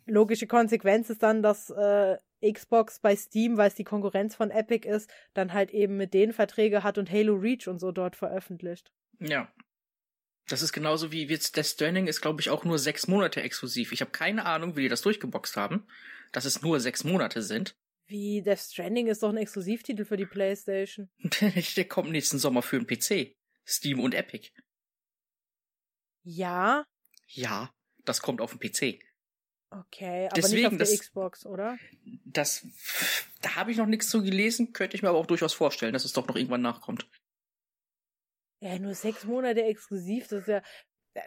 logische Konsequenz ist dann, dass äh, Xbox bei Steam, weil es die Konkurrenz von Epic ist, dann halt eben mit denen Verträge hat und Halo Reach und so dort veröffentlicht. Ja. Das ist genauso wie jetzt Death Stranding ist, glaube ich, auch nur sechs Monate exklusiv. Ich habe keine Ahnung, wie die das durchgeboxt haben, dass es nur sechs Monate sind. Wie Death Stranding ist doch ein Exklusivtitel für die PlayStation. Der kommt nächsten Sommer für den PC. Steam und Epic. Ja, Ja, das kommt auf den PC. Okay, aber Deswegen, nicht auf der das, Xbox, oder? Das, da habe ich noch nichts zu gelesen, könnte ich mir aber auch durchaus vorstellen, dass es doch noch irgendwann nachkommt. Ja, nur sechs Monate exklusiv, das ist ja,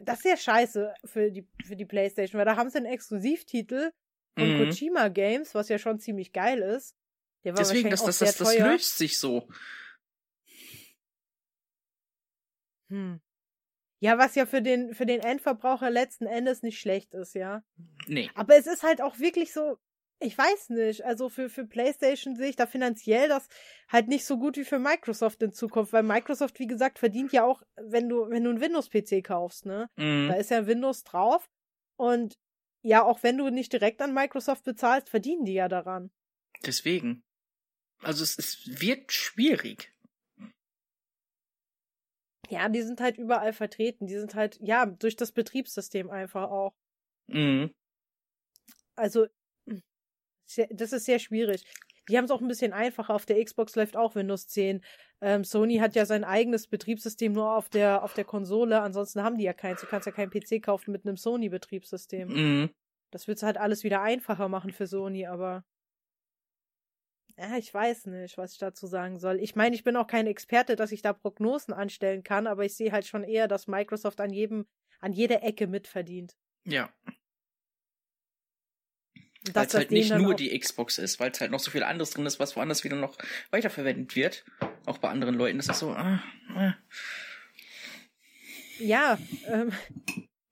das ist ja scheiße für die, für die Playstation, weil da haben sie einen Exklusivtitel von mhm. Kojima Games, was ja schon ziemlich geil ist. Der war Deswegen, das, das, das, das löst sich so. Hm. Ja, was ja für den, für den Endverbraucher letzten Endes nicht schlecht ist, ja. Nee. Aber es ist halt auch wirklich so, ich weiß nicht, also für, für PlayStation sehe ich da finanziell das halt nicht so gut wie für Microsoft in Zukunft, weil Microsoft, wie gesagt, verdient ja auch, wenn du, wenn du einen Windows-PC kaufst, ne? Mhm. Da ist ja Windows drauf. Und ja, auch wenn du nicht direkt an Microsoft bezahlst, verdienen die ja daran. Deswegen. Also es, es wird schwierig. Ja, die sind halt überall vertreten. Die sind halt, ja, durch das Betriebssystem einfach auch. Mhm. Also, sehr- das ist sehr schwierig. Die haben es auch ein bisschen einfacher. Auf der Xbox läuft auch Windows 10. Ähm, Sony hat ja sein eigenes Betriebssystem nur auf der, auf der Konsole. Ansonsten haben die ja keins. Du kannst ja keinen PC kaufen mit einem Sony-Betriebssystem. Mhm. Das wird halt alles wieder einfacher machen für Sony, aber. Ja, ich weiß nicht, was ich dazu sagen soll. Ich meine, ich bin auch kein Experte, dass ich da Prognosen anstellen kann, aber ich sehe halt schon eher, dass Microsoft an jedem, an jeder Ecke mitverdient. Ja. Weil es halt nicht nur die Xbox ist, weil es halt noch so viel anderes drin ist, was woanders wieder noch weiterverwendet wird. Auch bei anderen Leuten. Das ist so. Äh, äh. Ja, ähm,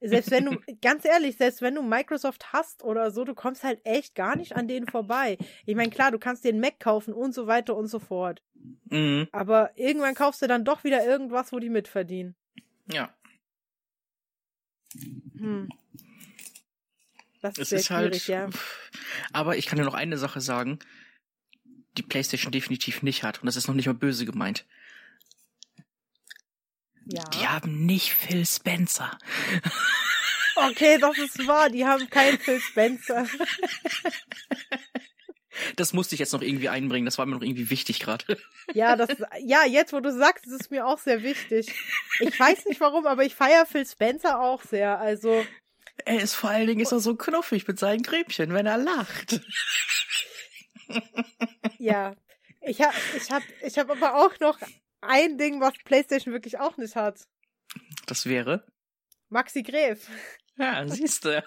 selbst wenn du, ganz ehrlich, selbst wenn du Microsoft hast oder so, du kommst halt echt gar nicht an denen vorbei. Ich meine, klar, du kannst dir einen Mac kaufen und so weiter und so fort. Mhm. Aber irgendwann kaufst du dann doch wieder irgendwas, wo die mitverdienen. Ja. Hm. Das ist Es sehr ist halt. ja. Aber ich kann dir noch eine Sache sagen, die PlayStation definitiv nicht hat. Und das ist noch nicht mal böse gemeint. Ja. Die haben nicht Phil Spencer. Okay, das ist wahr. Die haben keinen Phil Spencer. Das musste ich jetzt noch irgendwie einbringen. Das war mir noch irgendwie wichtig gerade. Ja, das, ja, jetzt, wo du sagst, ist es mir auch sehr wichtig. Ich weiß nicht warum, aber ich feiere Phil Spencer auch sehr. Also, Er ist vor allen Dingen ist er so knuffig mit seinen Gräbchen, wenn er lacht. ja. Ich hab, ich hab, ich hab aber auch noch ein Ding, was PlayStation wirklich auch nicht hat. Das wäre. Maxi Gräf. Ja, siehst du.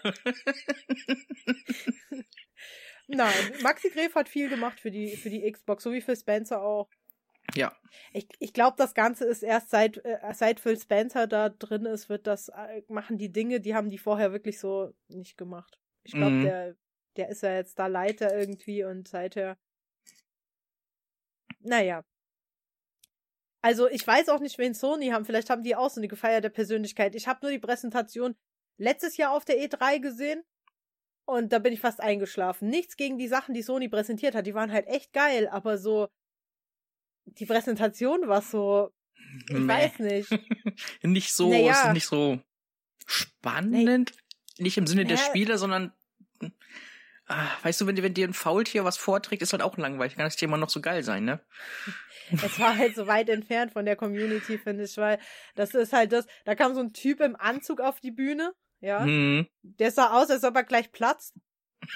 Nein, Maxi Gräf hat viel gemacht für die, für die Xbox, so wie Phil Spencer auch. Ja. Ich, ich glaube, das Ganze ist erst seit, äh, seit Phil Spencer da drin ist, wird das, äh, machen die Dinge, die haben die vorher wirklich so nicht gemacht. Ich glaube, Mhm. der, der ist ja jetzt da Leiter irgendwie und seither. Naja. Also, ich weiß auch nicht, wen Sony haben. Vielleicht haben die auch so eine gefeierte Persönlichkeit. Ich habe nur die Präsentation letztes Jahr auf der E3 gesehen. Und da bin ich fast eingeschlafen. Nichts gegen die Sachen, die Sony präsentiert hat. Die waren halt echt geil, aber so. Die Präsentation war so. Ich Meh. weiß nicht. Nicht so, Naja. ist nicht so spannend. Nicht im Sinne der. Spiele, sondern. Ah, weißt du, wenn, dir- wenn dir ein Faultier was vorträgt, ist halt auch langweilig. Kann das Thema noch so geil sein, ne? Es war halt so weit entfernt von der Community, finde ich, weil das ist halt das. Da kam so ein Typ im Anzug auf die Bühne, ja. Hm. Der sah aus, als ob er gleich platzt.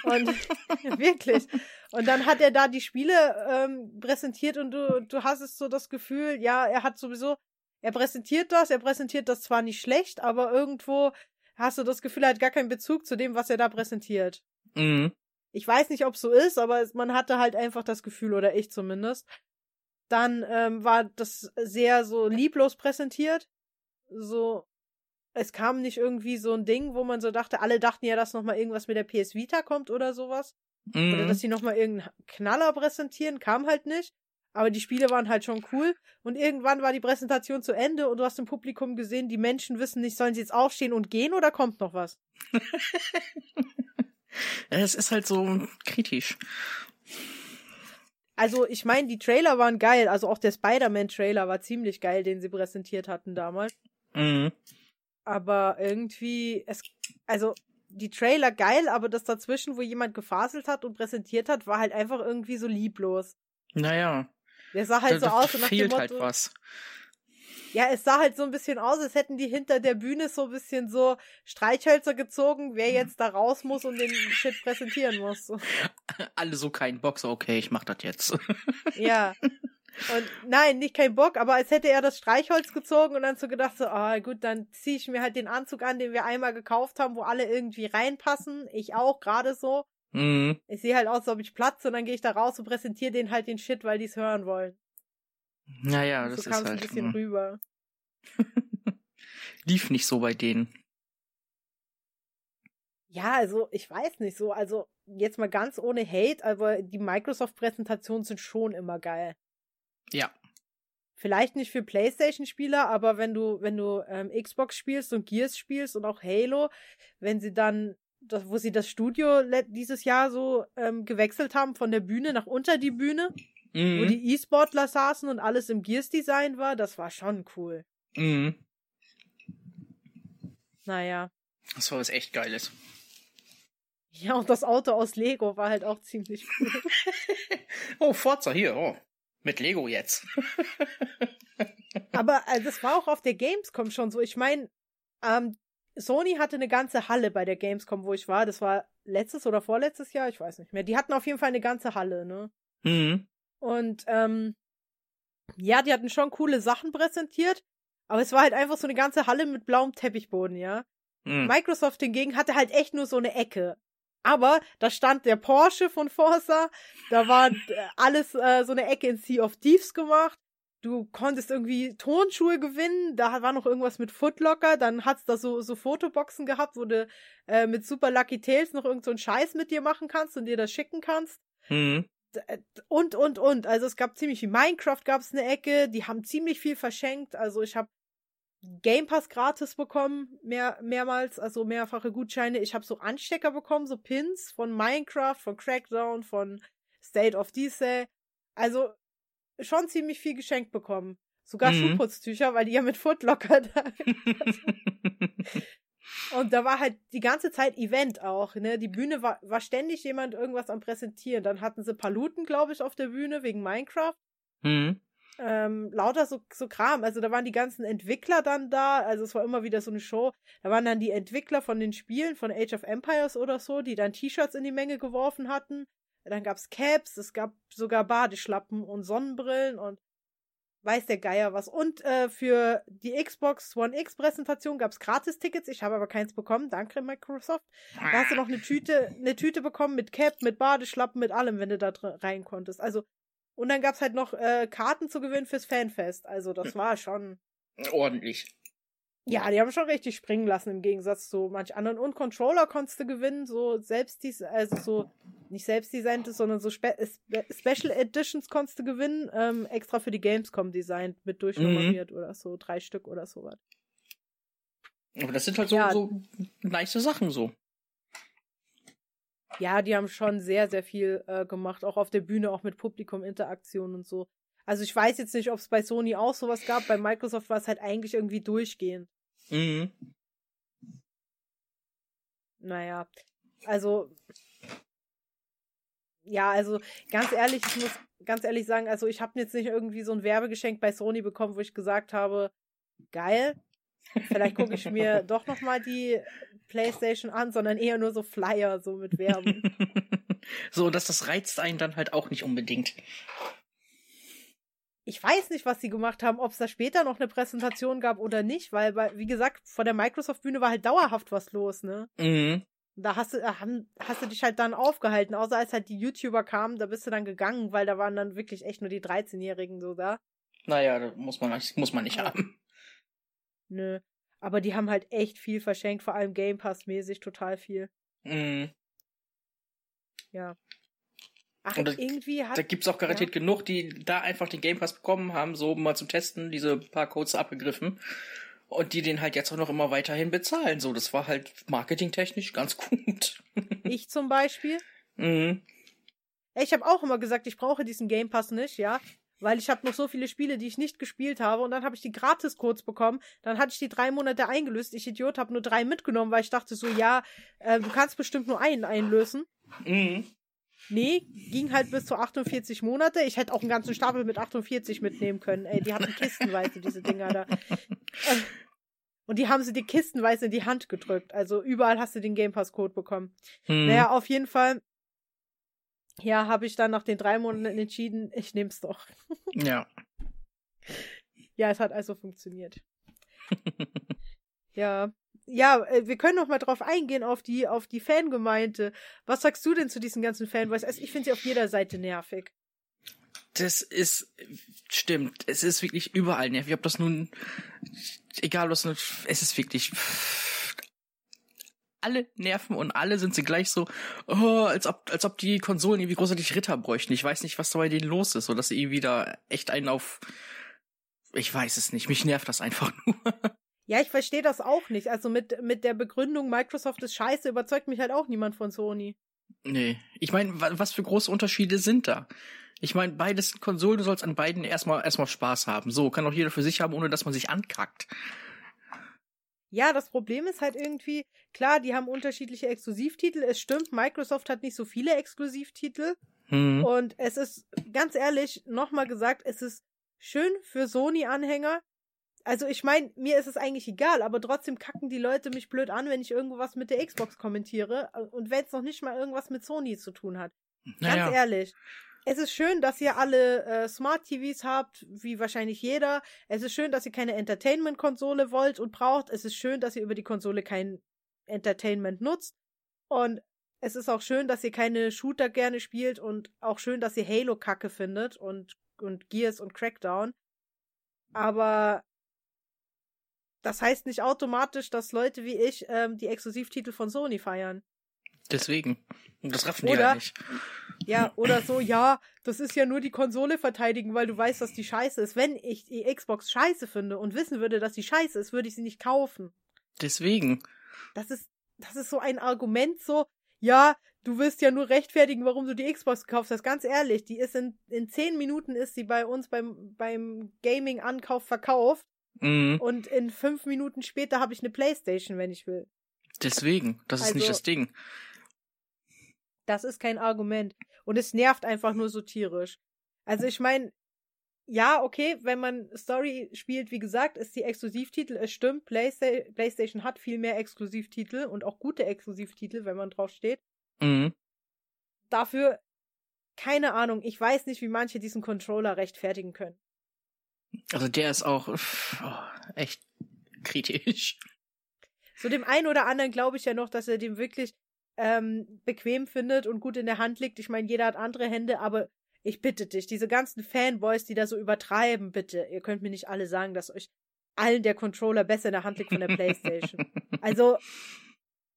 Und wirklich. Und dann hat er da die Spiele ähm, präsentiert und du, du hast es so das Gefühl, ja, er hat sowieso, er präsentiert das, er präsentiert das zwar nicht schlecht, aber irgendwo hast du das Gefühl, er hat gar keinen Bezug zu dem, was er da präsentiert. Mhm. Ich weiß nicht, ob es so ist, aber man hatte halt einfach das Gefühl, oder ich zumindest. Dann ähm, war das sehr so lieblos präsentiert. So, es kam nicht irgendwie so ein Ding, wo man so dachte, alle dachten ja, dass nochmal irgendwas mit der PS Vita kommt oder sowas. Oder Mhm. dass sie nochmal irgendeinen Knaller präsentieren, kam halt nicht. Aber die Spiele waren halt schon cool. Und irgendwann war die Präsentation zu Ende und du hast im Publikum gesehen, die Menschen wissen nicht, sollen sie jetzt aufstehen und gehen oder kommt noch was? Es ist halt so kritisch. Also, ich meine, die Trailer waren geil. Also auch der Spider-Man-Trailer war ziemlich geil, den sie präsentiert hatten damals. Mhm. Aber irgendwie, es, also, die Trailer geil, aber das dazwischen, wo jemand gefaselt hat und präsentiert hat, war halt einfach irgendwie so lieblos. Naja. Der sah halt da, so aus und nach dem fehlt Motto, halt was. Ja, es sah halt so ein bisschen aus, als hätten die hinter der Bühne so ein bisschen so Streichhölzer gezogen, wer jetzt da raus muss und den Shit präsentieren muss. Alle so keinen Bock, so okay, ich mach das jetzt. Ja. Und nein, nicht kein Bock, aber als hätte er das Streichholz gezogen und dann so gedacht, so, ah gut, dann ziehe ich mir halt den Anzug an, den wir einmal gekauft haben, wo alle irgendwie reinpassen. Ich auch, gerade so. Mhm. Ich sehe halt aus, als ob ich platze und dann gehe ich da raus und präsentiere denen halt den Shit, weil die es hören wollen. Naja, Und das so ist halt. ein bisschen mm. rüber. lief nicht so bei denen. Ja, also ich weiß nicht so, also jetzt mal ganz ohne Hate, aber die Microsoft-Präsentationen sind schon immer geil. Ja. Vielleicht nicht für PlayStation-Spieler, aber wenn du, wenn du ähm, Xbox spielst und Gears spielst und auch Halo, wenn sie dann, das, wo sie das Studio dieses Jahr so ähm, gewechselt haben von der Bühne nach unter die Bühne, mhm. wo die E-Sportler saßen und alles im Gears-Design war, das war schon cool. Mhm. Naja. Das war was echt Geiles. Ja, und das Auto aus Lego war halt auch ziemlich cool. oh, Forza hier, oh. Mit Lego jetzt. Aber also, das war auch auf der Gamescom schon so. Ich meine, ähm, Sony hatte eine ganze Halle bei der Gamescom, wo ich war. Das war letztes oder vorletztes Jahr, ich weiß nicht mehr. Die hatten auf jeden Fall eine ganze Halle, ne? Mhm. Und ähm, ja, die hatten schon coole Sachen präsentiert, aber es war halt einfach so eine ganze Halle mit blauem Teppichboden, ja. Mhm. Microsoft hingegen hatte halt echt nur so eine Ecke. Aber da stand der Porsche von Forza, da war äh, alles äh, so eine Ecke in Sea of Thieves gemacht. Du konntest irgendwie Tonschuhe gewinnen, da war noch irgendwas mit Footlocker, dann hat's da so, so Fotoboxen gehabt, wo du äh, mit Super Lucky Tales noch irgend so einen Scheiß mit dir machen kannst und dir das schicken kannst. Mhm. Äh, und, und, und. Also es gab ziemlich viel Minecraft, gab's eine Ecke, die haben ziemlich viel verschenkt. Also ich habe Game Pass gratis bekommen, mehr, mehrmals, also mehrfache Gutscheine. Ich habe so Anstecker bekommen, so Pins von Minecraft, von Crackdown, von State of Decay. Also schon ziemlich viel geschenkt bekommen. Sogar mhm. Schuhputztücher, weil die ja mit Footlocker da. Und da war halt die ganze Zeit Event auch, ne? Die Bühne war, war ständig jemand irgendwas am Präsentieren. Dann hatten sie Paluten, glaube ich, auf der Bühne wegen Minecraft. Mhm ähm, lauter so, so Kram. Also da waren die ganzen Entwickler dann da. Also es war immer wieder so eine Show. Da waren dann die Entwickler von den Spielen, von Age of Empires oder so, die dann T-Shirts in die Menge geworfen hatten. Dann gab's Caps, es gab sogar Badeschlappen und Sonnenbrillen und weiß der Geier was. Und äh, für die Xbox One X Präsentation gab's Gratis-Tickets. Ich habe aber keins bekommen. Danke, Microsoft. Da hast du noch eine Tüte, eine Tüte bekommen mit Cap, mit Badeschlappen, mit allem, wenn du da rein konntest. Also und dann gab's halt noch äh, Karten zu gewinnen fürs Fanfest. Also das war schon. Ordentlich. Ja, die haben schon richtig springen lassen im Gegensatz zu manch anderen. Und Controller konntest du gewinnen, so selbst dies, also so nicht selbst designtes, sondern so Spe Special Editions konntest du gewinnen, ähm, extra für die Gamescom designt, mit durchnummeriert mhm. oder so, drei Stück oder sowas. Aber das sind halt so, ja. so nice Sachen so. Ja, die haben schon sehr, sehr viel äh, gemacht, auch auf der Bühne, auch mit Publikuminteraktion und so. Also ich weiß jetzt nicht, ob es bei Sony auch sowas gab. Bei Microsoft war es halt eigentlich irgendwie durchgehend. Mhm. Naja, also ja, also ganz ehrlich, ich muss ganz ehrlich sagen, also ich habe jetzt nicht irgendwie so ein Werbegeschenk bei Sony bekommen, wo ich gesagt habe, geil, vielleicht gucke ich mir doch noch mal die PlayStation an, sondern eher nur so Flyer, so mit Werbung. so, dass das reizt einen dann halt auch nicht unbedingt. Ich weiß nicht, was sie gemacht haben, ob es da später noch eine Präsentation gab oder nicht, weil, wie gesagt, vor der Microsoft-Bühne war halt dauerhaft was los, ne? Mhm. Da hast du, hast du dich halt dann aufgehalten, außer als halt die YouTuber kamen, da bist du dann gegangen, weil da waren dann wirklich echt nur die 13-Jährigen so da. Naja, das muss man, muss man nicht ja. haben. Nö. Aber die haben halt echt viel verschenkt, vor allem Game Pass-mäßig total viel. Mhm. Ja. Ach, und das, irgendwie hat. Da gibt's auch garantiert ja. genug, die da einfach den Game Pass bekommen haben, so mal zum Testen, diese paar Codes abgegriffen. Und die den halt jetzt auch noch immer weiterhin bezahlen. So, das war halt marketingtechnisch ganz gut. ich zum Beispiel. Mhm. Ich habe auch immer gesagt, ich brauche diesen Game Pass nicht, ja weil ich habe noch so viele Spiele, die ich nicht gespielt habe und dann habe ich die Gratis-Codes bekommen. Dann hatte ich die drei Monate eingelöst. Ich Idiot habe nur drei mitgenommen, weil ich dachte so, ja, äh, du kannst bestimmt nur einen einlösen. Mhm. Nee, ging halt bis zu 48 Monate. Ich hätte auch einen ganzen Stapel mit 48 mitnehmen können. Ey, die hatten kistenweise, diese Dinger da. Und die haben sie dir kistenweise in die Hand gedrückt. Also überall hast du den Game Pass Code bekommen. Mhm. Naja, auf jeden Fall ja, habe ich dann nach den drei Monaten entschieden, ich nehme es doch. Ja. Ja, es hat also funktioniert. ja. Ja, äh, wir können noch mal drauf eingehen, auf die, auf die Fangemeinde. Was sagst du denn zu diesen ganzen Fanboys? Also ich finde sie auf jeder Seite nervig. Das ist, stimmt. Es ist wirklich überall nervig. Ob das nun, egal was, es ist wirklich, alle nerven und alle sind sie gleich so, oh, als ob, als ob die Konsolen irgendwie großartig Ritter bräuchten. Ich weiß nicht, was da bei denen los ist, so dass sie irgendwie da echt einen auf, ich weiß es nicht. Mich nervt das einfach nur. Ja, ich verstehe das auch nicht. Also mit, mit der Begründung, Microsoft ist scheiße, überzeugt mich halt auch niemand von Sony. Nee. Ich meine, was für große Unterschiede sind da? Ich meine, beides sind Konsolen, du sollst an beiden erstmal erstmal Spaß haben. So, kann auch jeder für sich haben, ohne dass man sich ankackt. Ja, das Problem ist halt irgendwie, klar, die haben unterschiedliche Exklusivtitel. Es stimmt, Microsoft hat nicht so viele Exklusivtitel. Hm. Und es ist, ganz ehrlich, nochmal gesagt, es ist schön für Sony-Anhänger, also ich meine, mir ist es eigentlich egal, aber trotzdem kacken die Leute mich blöd an, wenn ich irgendwas mit der Xbox kommentiere äh, und wenn es noch nicht mal irgendwas mit Sony zu tun hat. Naja. Ganz ehrlich. Es ist schön, dass ihr alle äh, Smart TVs habt, wie wahrscheinlich jeder. Es ist schön, dass ihr keine Entertainment-Konsole wollt und braucht. Es ist schön, dass ihr über die Konsole kein Entertainment nutzt. Und es ist auch schön, dass ihr keine Shooter gerne spielt und auch schön, dass ihr Halo kacke findet und, und Gears und Crackdown. Aber das heißt nicht automatisch, dass Leute wie ich ähm, die Exklusivtitel von Sony feiern. Deswegen. Und das raffen die oder, ja nicht. Ja, oder so, ja, das ist ja nur die Konsole verteidigen, weil du weißt, dass die scheiße ist. Wenn ich die Xbox scheiße finde und wissen würde, dass die scheiße ist, würde ich sie nicht kaufen. Deswegen. Das ist, das ist so ein Argument, so, ja, du wirst ja nur rechtfertigen, warum du die Xbox gekauft hast. Ganz ehrlich, die ist in, in zehn Minuten ist sie bei uns beim, beim Gaming-Ankauf verkauft. Mhm. Und in fünf Minuten später habe ich eine Playstation, wenn ich will. Deswegen, das also, ist nicht also das Ding. Das ist kein Argument. Und es nervt einfach nur so tierisch. Also ich meine, ja, okay, wenn man Story spielt, wie gesagt, ist die Exklusivtitel, es stimmt, Playsta PlayStation hat viel mehr Exklusivtitel und auch gute Exklusivtitel, wenn man drauf steht. Mhm. Dafür, keine Ahnung, ich weiß nicht, wie manche diesen Controller rechtfertigen können. Also der ist auch oh, echt kritisch. So dem einen oder anderen glaube ich ja noch, dass er den wirklich ähm, bequem findet und gut in der Hand liegt. Ich meine, jeder hat andere Hände, aber ich bitte dich, diese ganzen Fanboys, die da so übertreiben, bitte, ihr könnt mir nicht alle sagen, dass euch allen der Controller besser in der Hand liegt von der Playstation. also,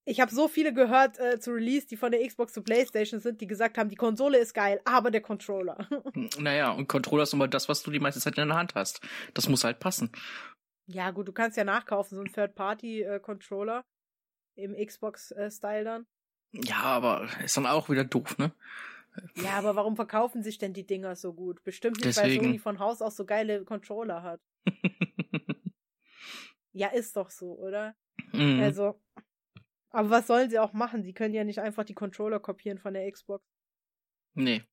ich habe so viele gehört äh, zu Release, die von der Xbox zu PlayStation sind, die gesagt haben, die Konsole ist geil, aber der Controller. naja, und Controller ist nun mal das, was du die meiste Zeit in der Hand hast. Das muss halt passen. Ja, gut, du kannst ja nachkaufen, so ein Third-Party-Controller im Xbox-Style dann. Ja, aber ist dann auch wieder doof, ne? Ja, aber warum verkaufen sich denn die Dinger so gut? Bestimmt nicht, Deswegen. weil Sony von Haus aus so geile Controller hat. ja, ist doch so, oder? Mhm. Also, aber was sollen sie auch machen? Sie können ja nicht einfach die Controller kopieren von der Xbox. Nee.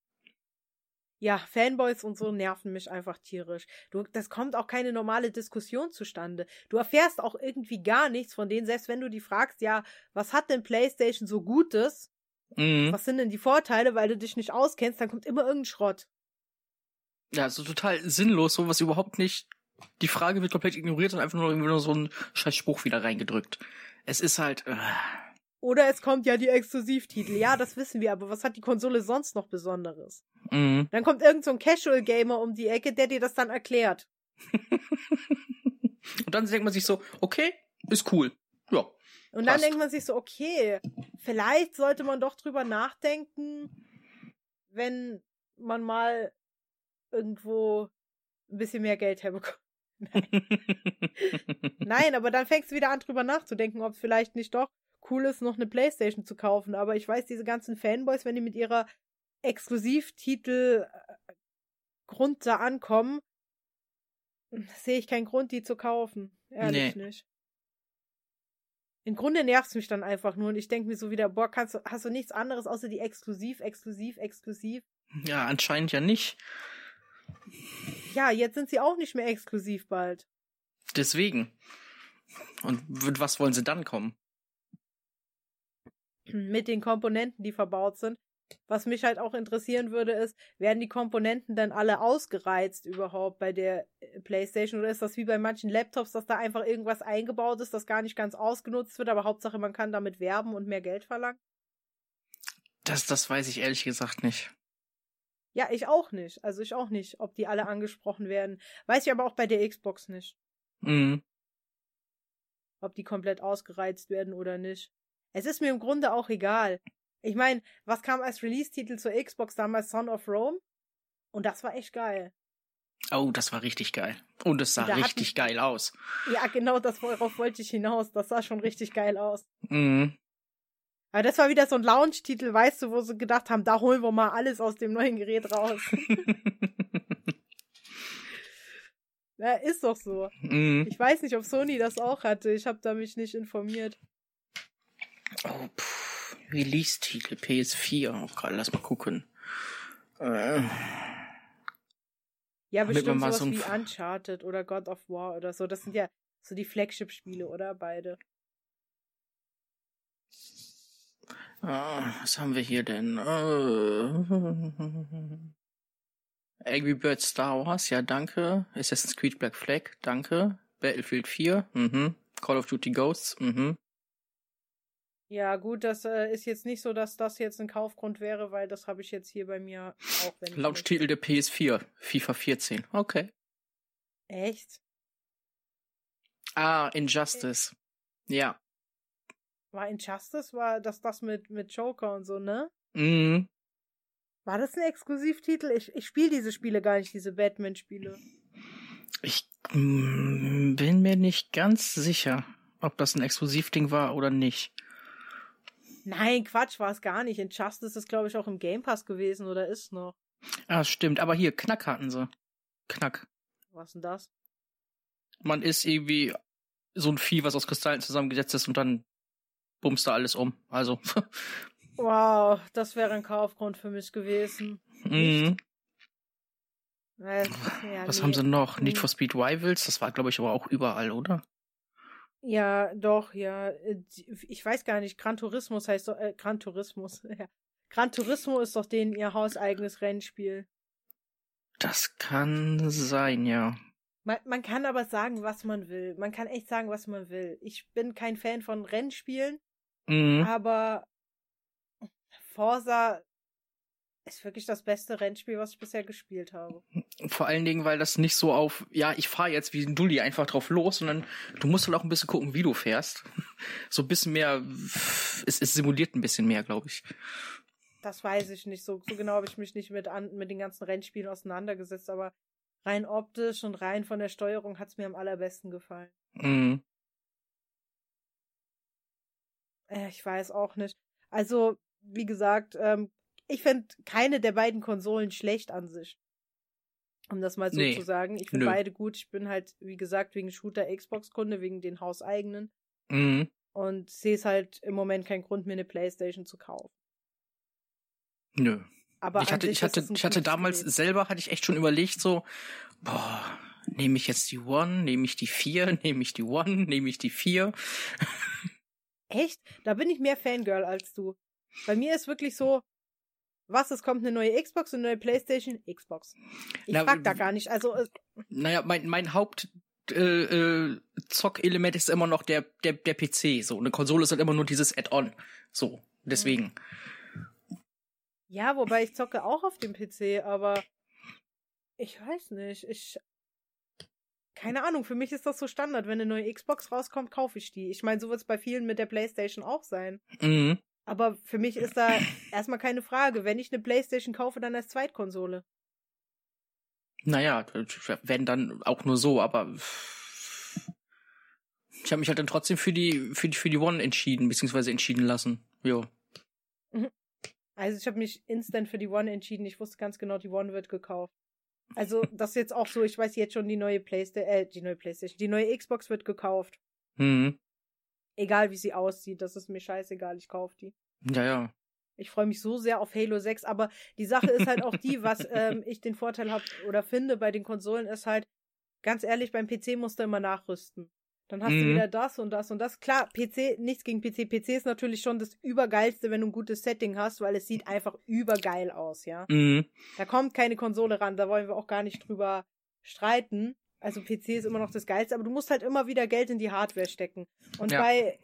Ja, Fanboys und so nerven mich einfach tierisch. Du, das kommt auch keine normale Diskussion zustande. Du erfährst auch irgendwie gar nichts von denen, selbst wenn du die fragst, ja, was hat denn PlayStation so Gutes? Mhm. Was sind denn die Vorteile, weil du dich nicht auskennst, dann kommt immer irgendein Schrott. Ja, also total sinnlos, so was überhaupt nicht. Die Frage wird komplett ignoriert und einfach nur, nur so ein scheiß Spruch wieder reingedrückt. Es ist halt. Äh. Oder es kommt ja die Exklusivtitel. Ja, das wissen wir, aber was hat die Konsole sonst noch Besonderes? Mhm. Dann kommt irgend so ein Casual Gamer um die Ecke, der dir das dann erklärt. Und dann denkt man sich so, okay, ist cool. Ja. Und dann denkt man sich so, okay, vielleicht sollte man doch drüber nachdenken, wenn man mal irgendwo ein bisschen mehr Geld herbekommt. Nein. aber dann fängst du wieder an, drüber nachzudenken, ob es vielleicht nicht doch cool ist, noch eine Playstation zu kaufen. Aber ich weiß, diese ganzen Fanboys, wenn die mit ihrer Exklusivtitel äh, Grund da ankommen, sehe ich keinen Grund, die zu kaufen. Ehrlich nee. nicht. Im Grunde nervt es mich dann einfach nur und ich denke mir so wieder, boah, kannst du, hast du nichts anderes außer die exklusiv, exklusiv, exklusiv? Ja, anscheinend ja nicht. Ja, jetzt sind sie auch nicht mehr exklusiv bald. Deswegen. Und mit was wollen sie dann kommen? Mit den Komponenten, die verbaut sind. Was mich halt auch interessieren würde, ist, werden die Komponenten dann alle ausgereizt überhaupt bei der äh, PlayStation oder ist das wie bei manchen Laptops, dass da einfach irgendwas eingebaut ist, das gar nicht ganz ausgenutzt wird, aber Hauptsache man kann damit werben und mehr Geld verlangen? Das, das weiß ich ehrlich gesagt nicht. Ja, ich auch nicht. Also ich auch nicht, ob die alle angesprochen werden. Weiß ich aber auch bei der Xbox nicht. Mhm. Ob die komplett ausgereizt werden oder nicht. Es ist mir im Grunde auch egal. Ich meine, was kam als Release-Titel zur Xbox damals? Son of Rome? Und das war echt geil. Oh, das war richtig geil. Und es sah richtig hatten... geil aus. Ja, genau, das, worauf wollte ich hinaus. Das sah schon richtig geil aus. Mhm. Aber das war wieder so ein Launch-Titel, weißt du, wo sie gedacht haben, da holen wir mal alles aus dem neuen Gerät raus. ja, ist doch so. Mhm. Ich weiß nicht, ob Sony das auch hatte. Ich habe da mich nicht informiert. Oh, Release-Titel PS4. Oh Gott, lass mal gucken. Äh. Ja, bestimmt sowas so wie Uncharted oder God of War oder so. Das sind ja so die Flagship-Spiele, oder? Beide. Ah, was haben wir hier denn? Uh, Angry Birds Star Wars, ja, danke. Assassin's Creed Black Flag, danke. Battlefield 4, mhm. Call of Duty Ghosts, mhm. Ja, gut, das äh, ist jetzt nicht so, dass das jetzt ein Kaufgrund wäre, weil das habe ich jetzt hier bei mir auch. Wenn Launch-Titel der PS4, FIFA 14, okay. Echt? Ah, Injustice. Ja. War Injustice, war das das mit, mit Joker und so, ne? Mhm. War das ein Exklusivtitel? Ich, ich spiele diese Spiele gar nicht, diese Batman-Spiele. Ich mm, bin mir nicht ganz sicher, ob das ein Exklusivding war oder nicht. Nein, Quatsch, war es gar nicht. Injustice ist, glaube ich, auch im Game Pass gewesen oder ist noch. Ah, stimmt. Aber hier, Knack hatten sie. Knack. Was denn das? Man ist irgendwie so ein Vieh, was aus Kristallen zusammengesetzt ist und dann bummst du alles um. Also. wow, das wäre ein Kaufgrund für mich gewesen. Mhm. Äh, ja, Was haben sie noch? Need for Speed Rivals? Das war, glaube ich, aber auch überall, oder? Ja, doch, ja. Äh, ich weiß gar nicht, Gran Turismus heißt doch, äh, Gran Turismus, ja. Gran Turismo ist doch denen ihr hauseigenes Rennspiel. Das kann sein, ja. Man, man kann aber sagen, was man will. Man kann echt sagen, was man will. Ich bin kein Fan von Rennspielen. Mhm. Aber Forsa ist wirklich das beste Rennspiel, was ich bisher gespielt habe. Vor allen Dingen, weil das nicht so auf, ja, ich fahre jetzt wie ein Dulli einfach drauf los, sondern du musst halt auch ein bisschen gucken, wie du fährst. So ein bisschen mehr, es, es simuliert ein bisschen mehr, glaube ich. Das weiß ich nicht. So, so genau habe ich mich nicht mit, an, mit den ganzen Rennspielen auseinandergesetzt, aber rein optisch und rein von der Steuerung hat's mir am allerbesten gefallen. Mhm. Ich weiß auch nicht. Also, wie gesagt, ähm, ich finde keine der beiden Konsolen schlecht an sich. Um das mal so nee. zu sagen. Ich finde beide gut. Ich bin halt, wie gesagt, wegen Shooter Xbox-Kunde, wegen den hauseigenen. Mhm. Und sehe es halt im Moment keinen Grund, mir eine Playstation zu kaufen. Nö. Aber ich hatte, ich hatte, ich hatte damals Spiel. selber, hatte ich echt schon überlegt, so, boah, nehme ich jetzt die One, nehme ich die vier, nehme ich die One, nehme ich die vier. Echt? Da bin ich mehr Fangirl als du. Bei mir ist wirklich so, was, es kommt eine neue Xbox, eine neue Playstation, Xbox. Ich Na, frag da gar nicht. Also, äh, naja, mein, mein Haupt, äh, äh, Zockelement ist immer noch der, der, der PC. So, eine Konsole ist halt immer nur dieses Add-on. So, deswegen. Ja, wobei ich zocke auch auf dem PC, aber ich weiß nicht. Ich. Keine Ahnung, für mich ist das so Standard. Wenn eine neue Xbox rauskommt, kaufe ich die. Ich meine, so wird es bei vielen mit der Playstation auch sein. Mhm. Aber für mich ist da erstmal keine Frage. Wenn ich eine Playstation kaufe, dann als Zweitkonsole. Naja, wenn dann auch nur so, aber ich habe mich halt dann trotzdem für die, für die, für die One entschieden, beziehungsweise entschieden lassen. Jo. Mhm. Also ich habe mich instant für die One entschieden. Ich wusste ganz genau, die One wird gekauft. Also das ist jetzt auch so, ich weiß jetzt schon, die neue Playstation, äh, die neue Playstation, die neue Xbox wird gekauft. Mhm. Egal wie sie aussieht, das ist mir scheißegal, ich kauf die. Ja, ja. Ich freue mich so sehr auf Halo 6, aber die Sache ist halt auch die, was ähm, ich den Vorteil habe oder finde bei den Konsolen ist halt, ganz ehrlich, beim PC musst du immer nachrüsten. Dann hast mhm. du wieder das und das und das. Klar, PC, nichts gegen PC. PC ist natürlich schon das Übergeilste, wenn du ein gutes Setting hast, weil es sieht einfach übergeil aus, ja. Mhm. Da kommt keine Konsole ran, da wollen wir auch gar nicht drüber streiten. Also PC ist immer noch das Geilste, aber du musst halt immer wieder Geld in die Hardware stecken. Und ja. bei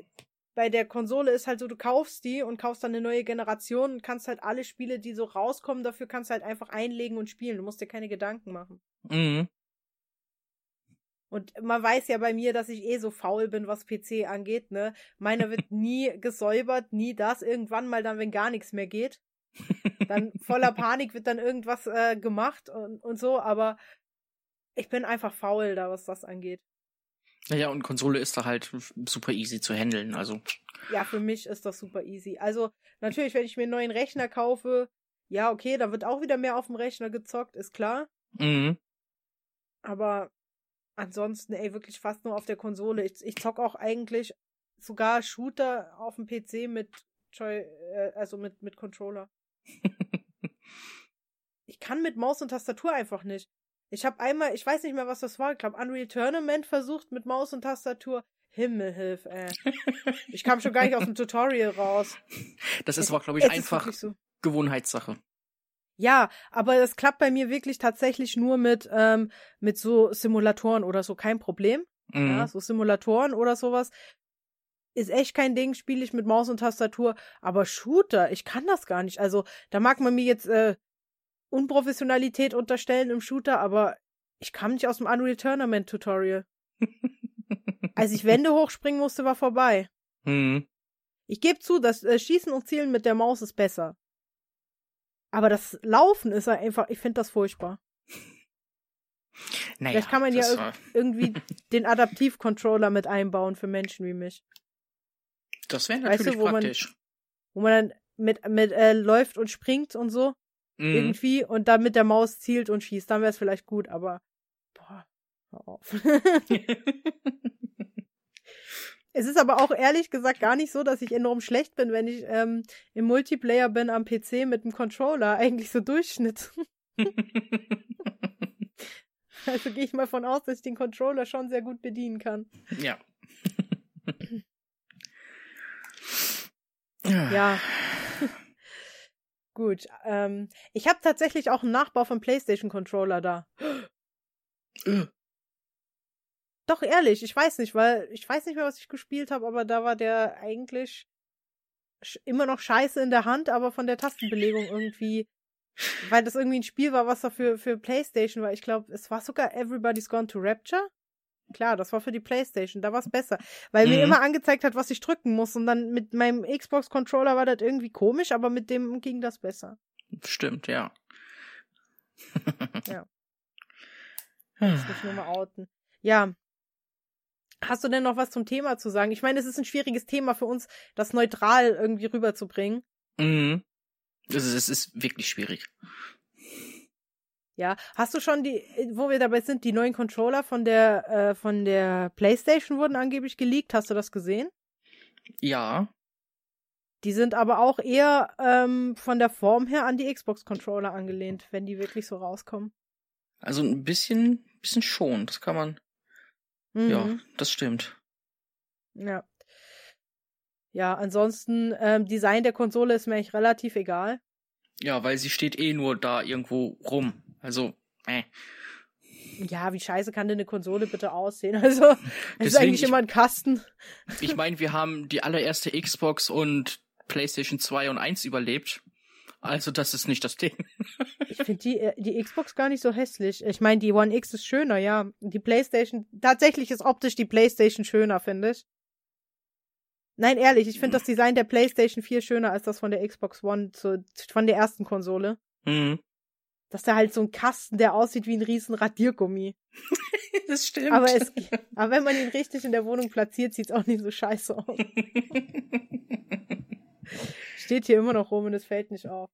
bei der Konsole ist halt so, du kaufst die und kaufst dann eine neue Generation und kannst halt alle Spiele, die so rauskommen, dafür kannst du halt einfach einlegen und spielen. Du musst dir keine Gedanken machen. Mhm. Und man weiß ja bei mir, dass ich eh so faul bin, was PC angeht, ne? Meiner wird nie gesäubert, nie das. Irgendwann mal dann, wenn gar nichts mehr geht. Dann voller Panik wird dann irgendwas äh, gemacht und, und so, aber ich bin einfach faul da, was das angeht. Naja, und Konsole ist da halt super easy zu handeln, also. Ja, für mich ist das super easy. Also, natürlich, wenn ich mir einen neuen Rechner kaufe, ja, okay, da wird auch wieder mehr auf dem Rechner gezockt, ist klar. Mhm. Aber ansonsten, ey, wirklich fast nur auf der Konsole. Ich, ich zock auch eigentlich sogar Shooter auf dem PC mit Joy, äh, also mit, mit Controller. ich kann mit Maus und Tastatur einfach nicht. Ich habe einmal, ich weiß nicht mehr, was das war, ich glaube Unreal Tournament versucht mit Maus und Tastatur. Himmelhilf, ey. Ich kam schon gar nicht aus dem Tutorial raus. Das ist aber, glaube ich, einfach so. Gewohnheitssache. Ja, aber das klappt bei mir wirklich tatsächlich nur mit, ähm, mit so Simulatoren oder so, kein Problem. Mhm. Ja, so Simulatoren oder sowas. Ist echt kein Ding, spiele ich mit Maus und Tastatur. Aber Shooter, ich kann das gar nicht. Also, da mag man mir jetzt äh, Unprofessionalität unterstellen im Shooter, aber ich kam nicht aus dem Unreal Tournament Tutorial. Als ich Wände hochspringen musste, war vorbei. Mhm. Ich gebe zu, das äh, Schießen und Zielen mit der Maus ist besser. Aber das Laufen ist einfach, ich finde das furchtbar. Naja, Vielleicht kann man ja ir irgendwie den Adaptiv-Controller mit einbauen für Menschen wie mich. Das wäre natürlich weißt du, wo praktisch. Man, wo man dann mit, mit äh, läuft und springt und so. Mhm. Irgendwie und dann mit der Maus zielt und schießt. Dann wäre es vielleicht gut, aber boah, hör auf. Es ist aber auch ehrlich gesagt gar nicht so, dass ich enorm schlecht bin, wenn ich ähm, im Multiplayer bin am PC mit dem Controller. Eigentlich so Durchschnitt. also gehe ich mal von aus, dass ich den Controller schon sehr gut bedienen kann. Ja. ja. gut. Ähm, ich habe tatsächlich auch einen Nachbau vom PlayStation Controller da. Doch, ehrlich, ich weiß nicht, weil ich weiß nicht mehr, was ich gespielt habe, aber da war der eigentlich immer noch scheiße in der Hand, aber von der Tastenbelegung irgendwie, weil das irgendwie ein Spiel war, was da für, für Playstation war. Ich glaube, es war sogar Everybody's Gone to Rapture. Klar, das war für die Playstation, da war es besser. Weil mhm. mir immer angezeigt hat, was ich drücken muss. Und dann mit meinem Xbox-Controller war das irgendwie komisch, aber mit dem ging das besser. Stimmt, ja. ja. Das muss ich nur mal outen. Ja, Hast du denn noch was zum Thema zu sagen? Ich meine, es ist ein schwieriges Thema für uns, das neutral irgendwie rüberzubringen. Mhm. Es ist, es ist wirklich schwierig. Ja, hast du schon die, wo wir dabei sind, die neuen Controller von der äh, von der PlayStation wurden angeblich geleakt. Hast du das gesehen? Ja. Die sind aber auch eher ähm, von der Form her an die Xbox-Controller angelehnt, wenn die wirklich so rauskommen. Also ein bisschen, bisschen schon. Das kann man, Mhm. Ja, das stimmt. Ja. Ja, ansonsten, ähm, Design der Konsole ist mir eigentlich relativ egal. Ja, weil sie steht eh nur da irgendwo rum. Also, äh. Ja, wie scheiße kann denn eine Konsole bitte aussehen? Also, es ist eigentlich immer ein Kasten. Ich meine, wir haben die allererste Xbox und PlayStation 2 und 1 überlebt. Also das ist nicht das Ding. ich finde die, äh, die Xbox gar nicht so hässlich. Ich meine, die One X ist schöner, ja. Die PlayStation, tatsächlich ist optisch die PlayStation schöner, finde ich. Nein, ehrlich, ich finde das Design der PlayStation 4 schöner als das von der Xbox One, zu, von der ersten Konsole. Mhm. Dass da halt so ein Kasten, der aussieht wie ein riesen Radiergummi. das stimmt. Aber, es, aber wenn man ihn richtig in der Wohnung platziert, sieht's auch nicht so scheiße aus. Steht hier immer noch rum und es fällt nicht auf.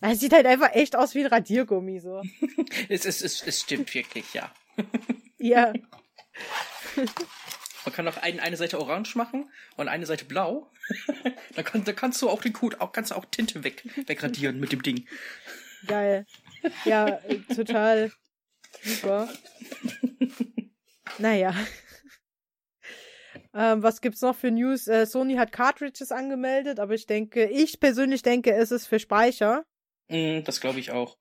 Es sieht halt einfach echt aus wie ein Radiergummi, so. es, es, es, es stimmt wirklich, ja. ja. Man kann auch ein, eine Seite orange machen und eine Seite blau. da, kann, da kannst du auch den Code, auch, kannst du auch Tinte weg, wegradieren mit dem Ding. Geil. Ja, total super. Naja. Ähm, was gibt's noch für News? Äh, Sony hat Cartridges angemeldet, aber ich denke, ich persönlich denke, es ist für Speicher. Mm, das glaube ich auch.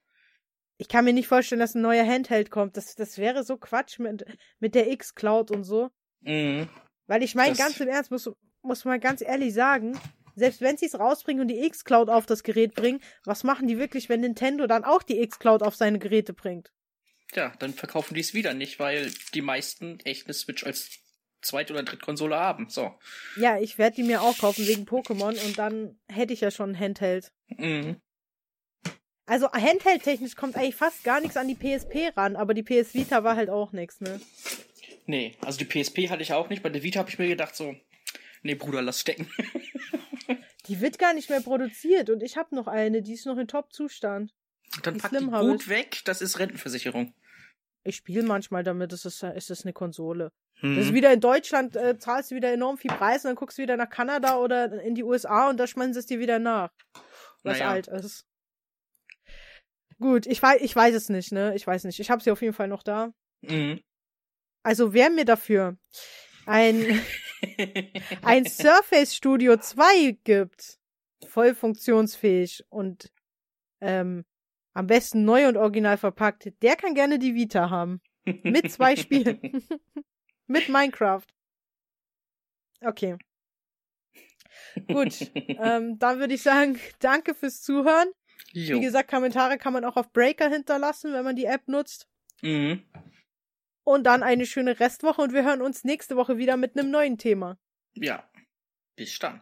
Ich kann mir nicht vorstellen, dass ein neuer Handheld kommt. Das, das wäre so Quatsch mit, mit der X-Cloud und so. Mm. Weil ich meine, ganz im Ernst, musst du, muss man ganz ehrlich sagen, selbst wenn sie es rausbringen und die X-Cloud auf das Gerät bringen, was machen die wirklich, wenn Nintendo dann auch die X-Cloud auf seine Geräte bringt? Ja, dann verkaufen die es wieder nicht, weil die meisten echt eine Switch als Zweit- oder Drittkonsole haben. So. Ja, ich werde die mir auch kaufen wegen Pokémon und dann hätte ich ja schon ein Handheld. Mhm. Also Handheld-technisch kommt eigentlich fast gar nichts an die PSP ran, aber die PS Vita war halt auch nichts, ne? Nee, also die PSP hatte ich auch nicht. Bei der Vita habe ich mir gedacht so, nee Bruder, lass stecken. die wird gar nicht mehr produziert und ich habe noch eine, die ist noch in Top-Zustand. Dann pack die gut weg, das ist Rentenversicherung. Ich spiele manchmal damit, es ist, es ist eine Konsole. Hm. Das ist wieder in Deutschland, äh, zahlst du wieder enorm viel Preis und dann guckst du wieder nach Kanada oder in die USA und da schmeißen sie es dir wieder nach. Was naja. alt ist. Gut, ich weiß, ich weiß es nicht, ne? Ich weiß nicht. Ich habe sie auf jeden Fall noch da. Mhm. Also wer mir dafür ein, ein Surface Studio 2 gibt, voll funktionsfähig und ähm, am besten neu und original verpackt, der kann gerne die Vita haben. Mit zwei Spielen. Mit Minecraft. Okay. Gut, ähm, dann würde ich sagen, danke fürs Zuhören. Jo. Wie gesagt, Kommentare kann man auch auf Breaker hinterlassen, wenn man die App nutzt. Mhm. Und dann eine schöne Restwoche und wir hören uns nächste Woche wieder mit einem neuen Thema. Ja. Bis dann.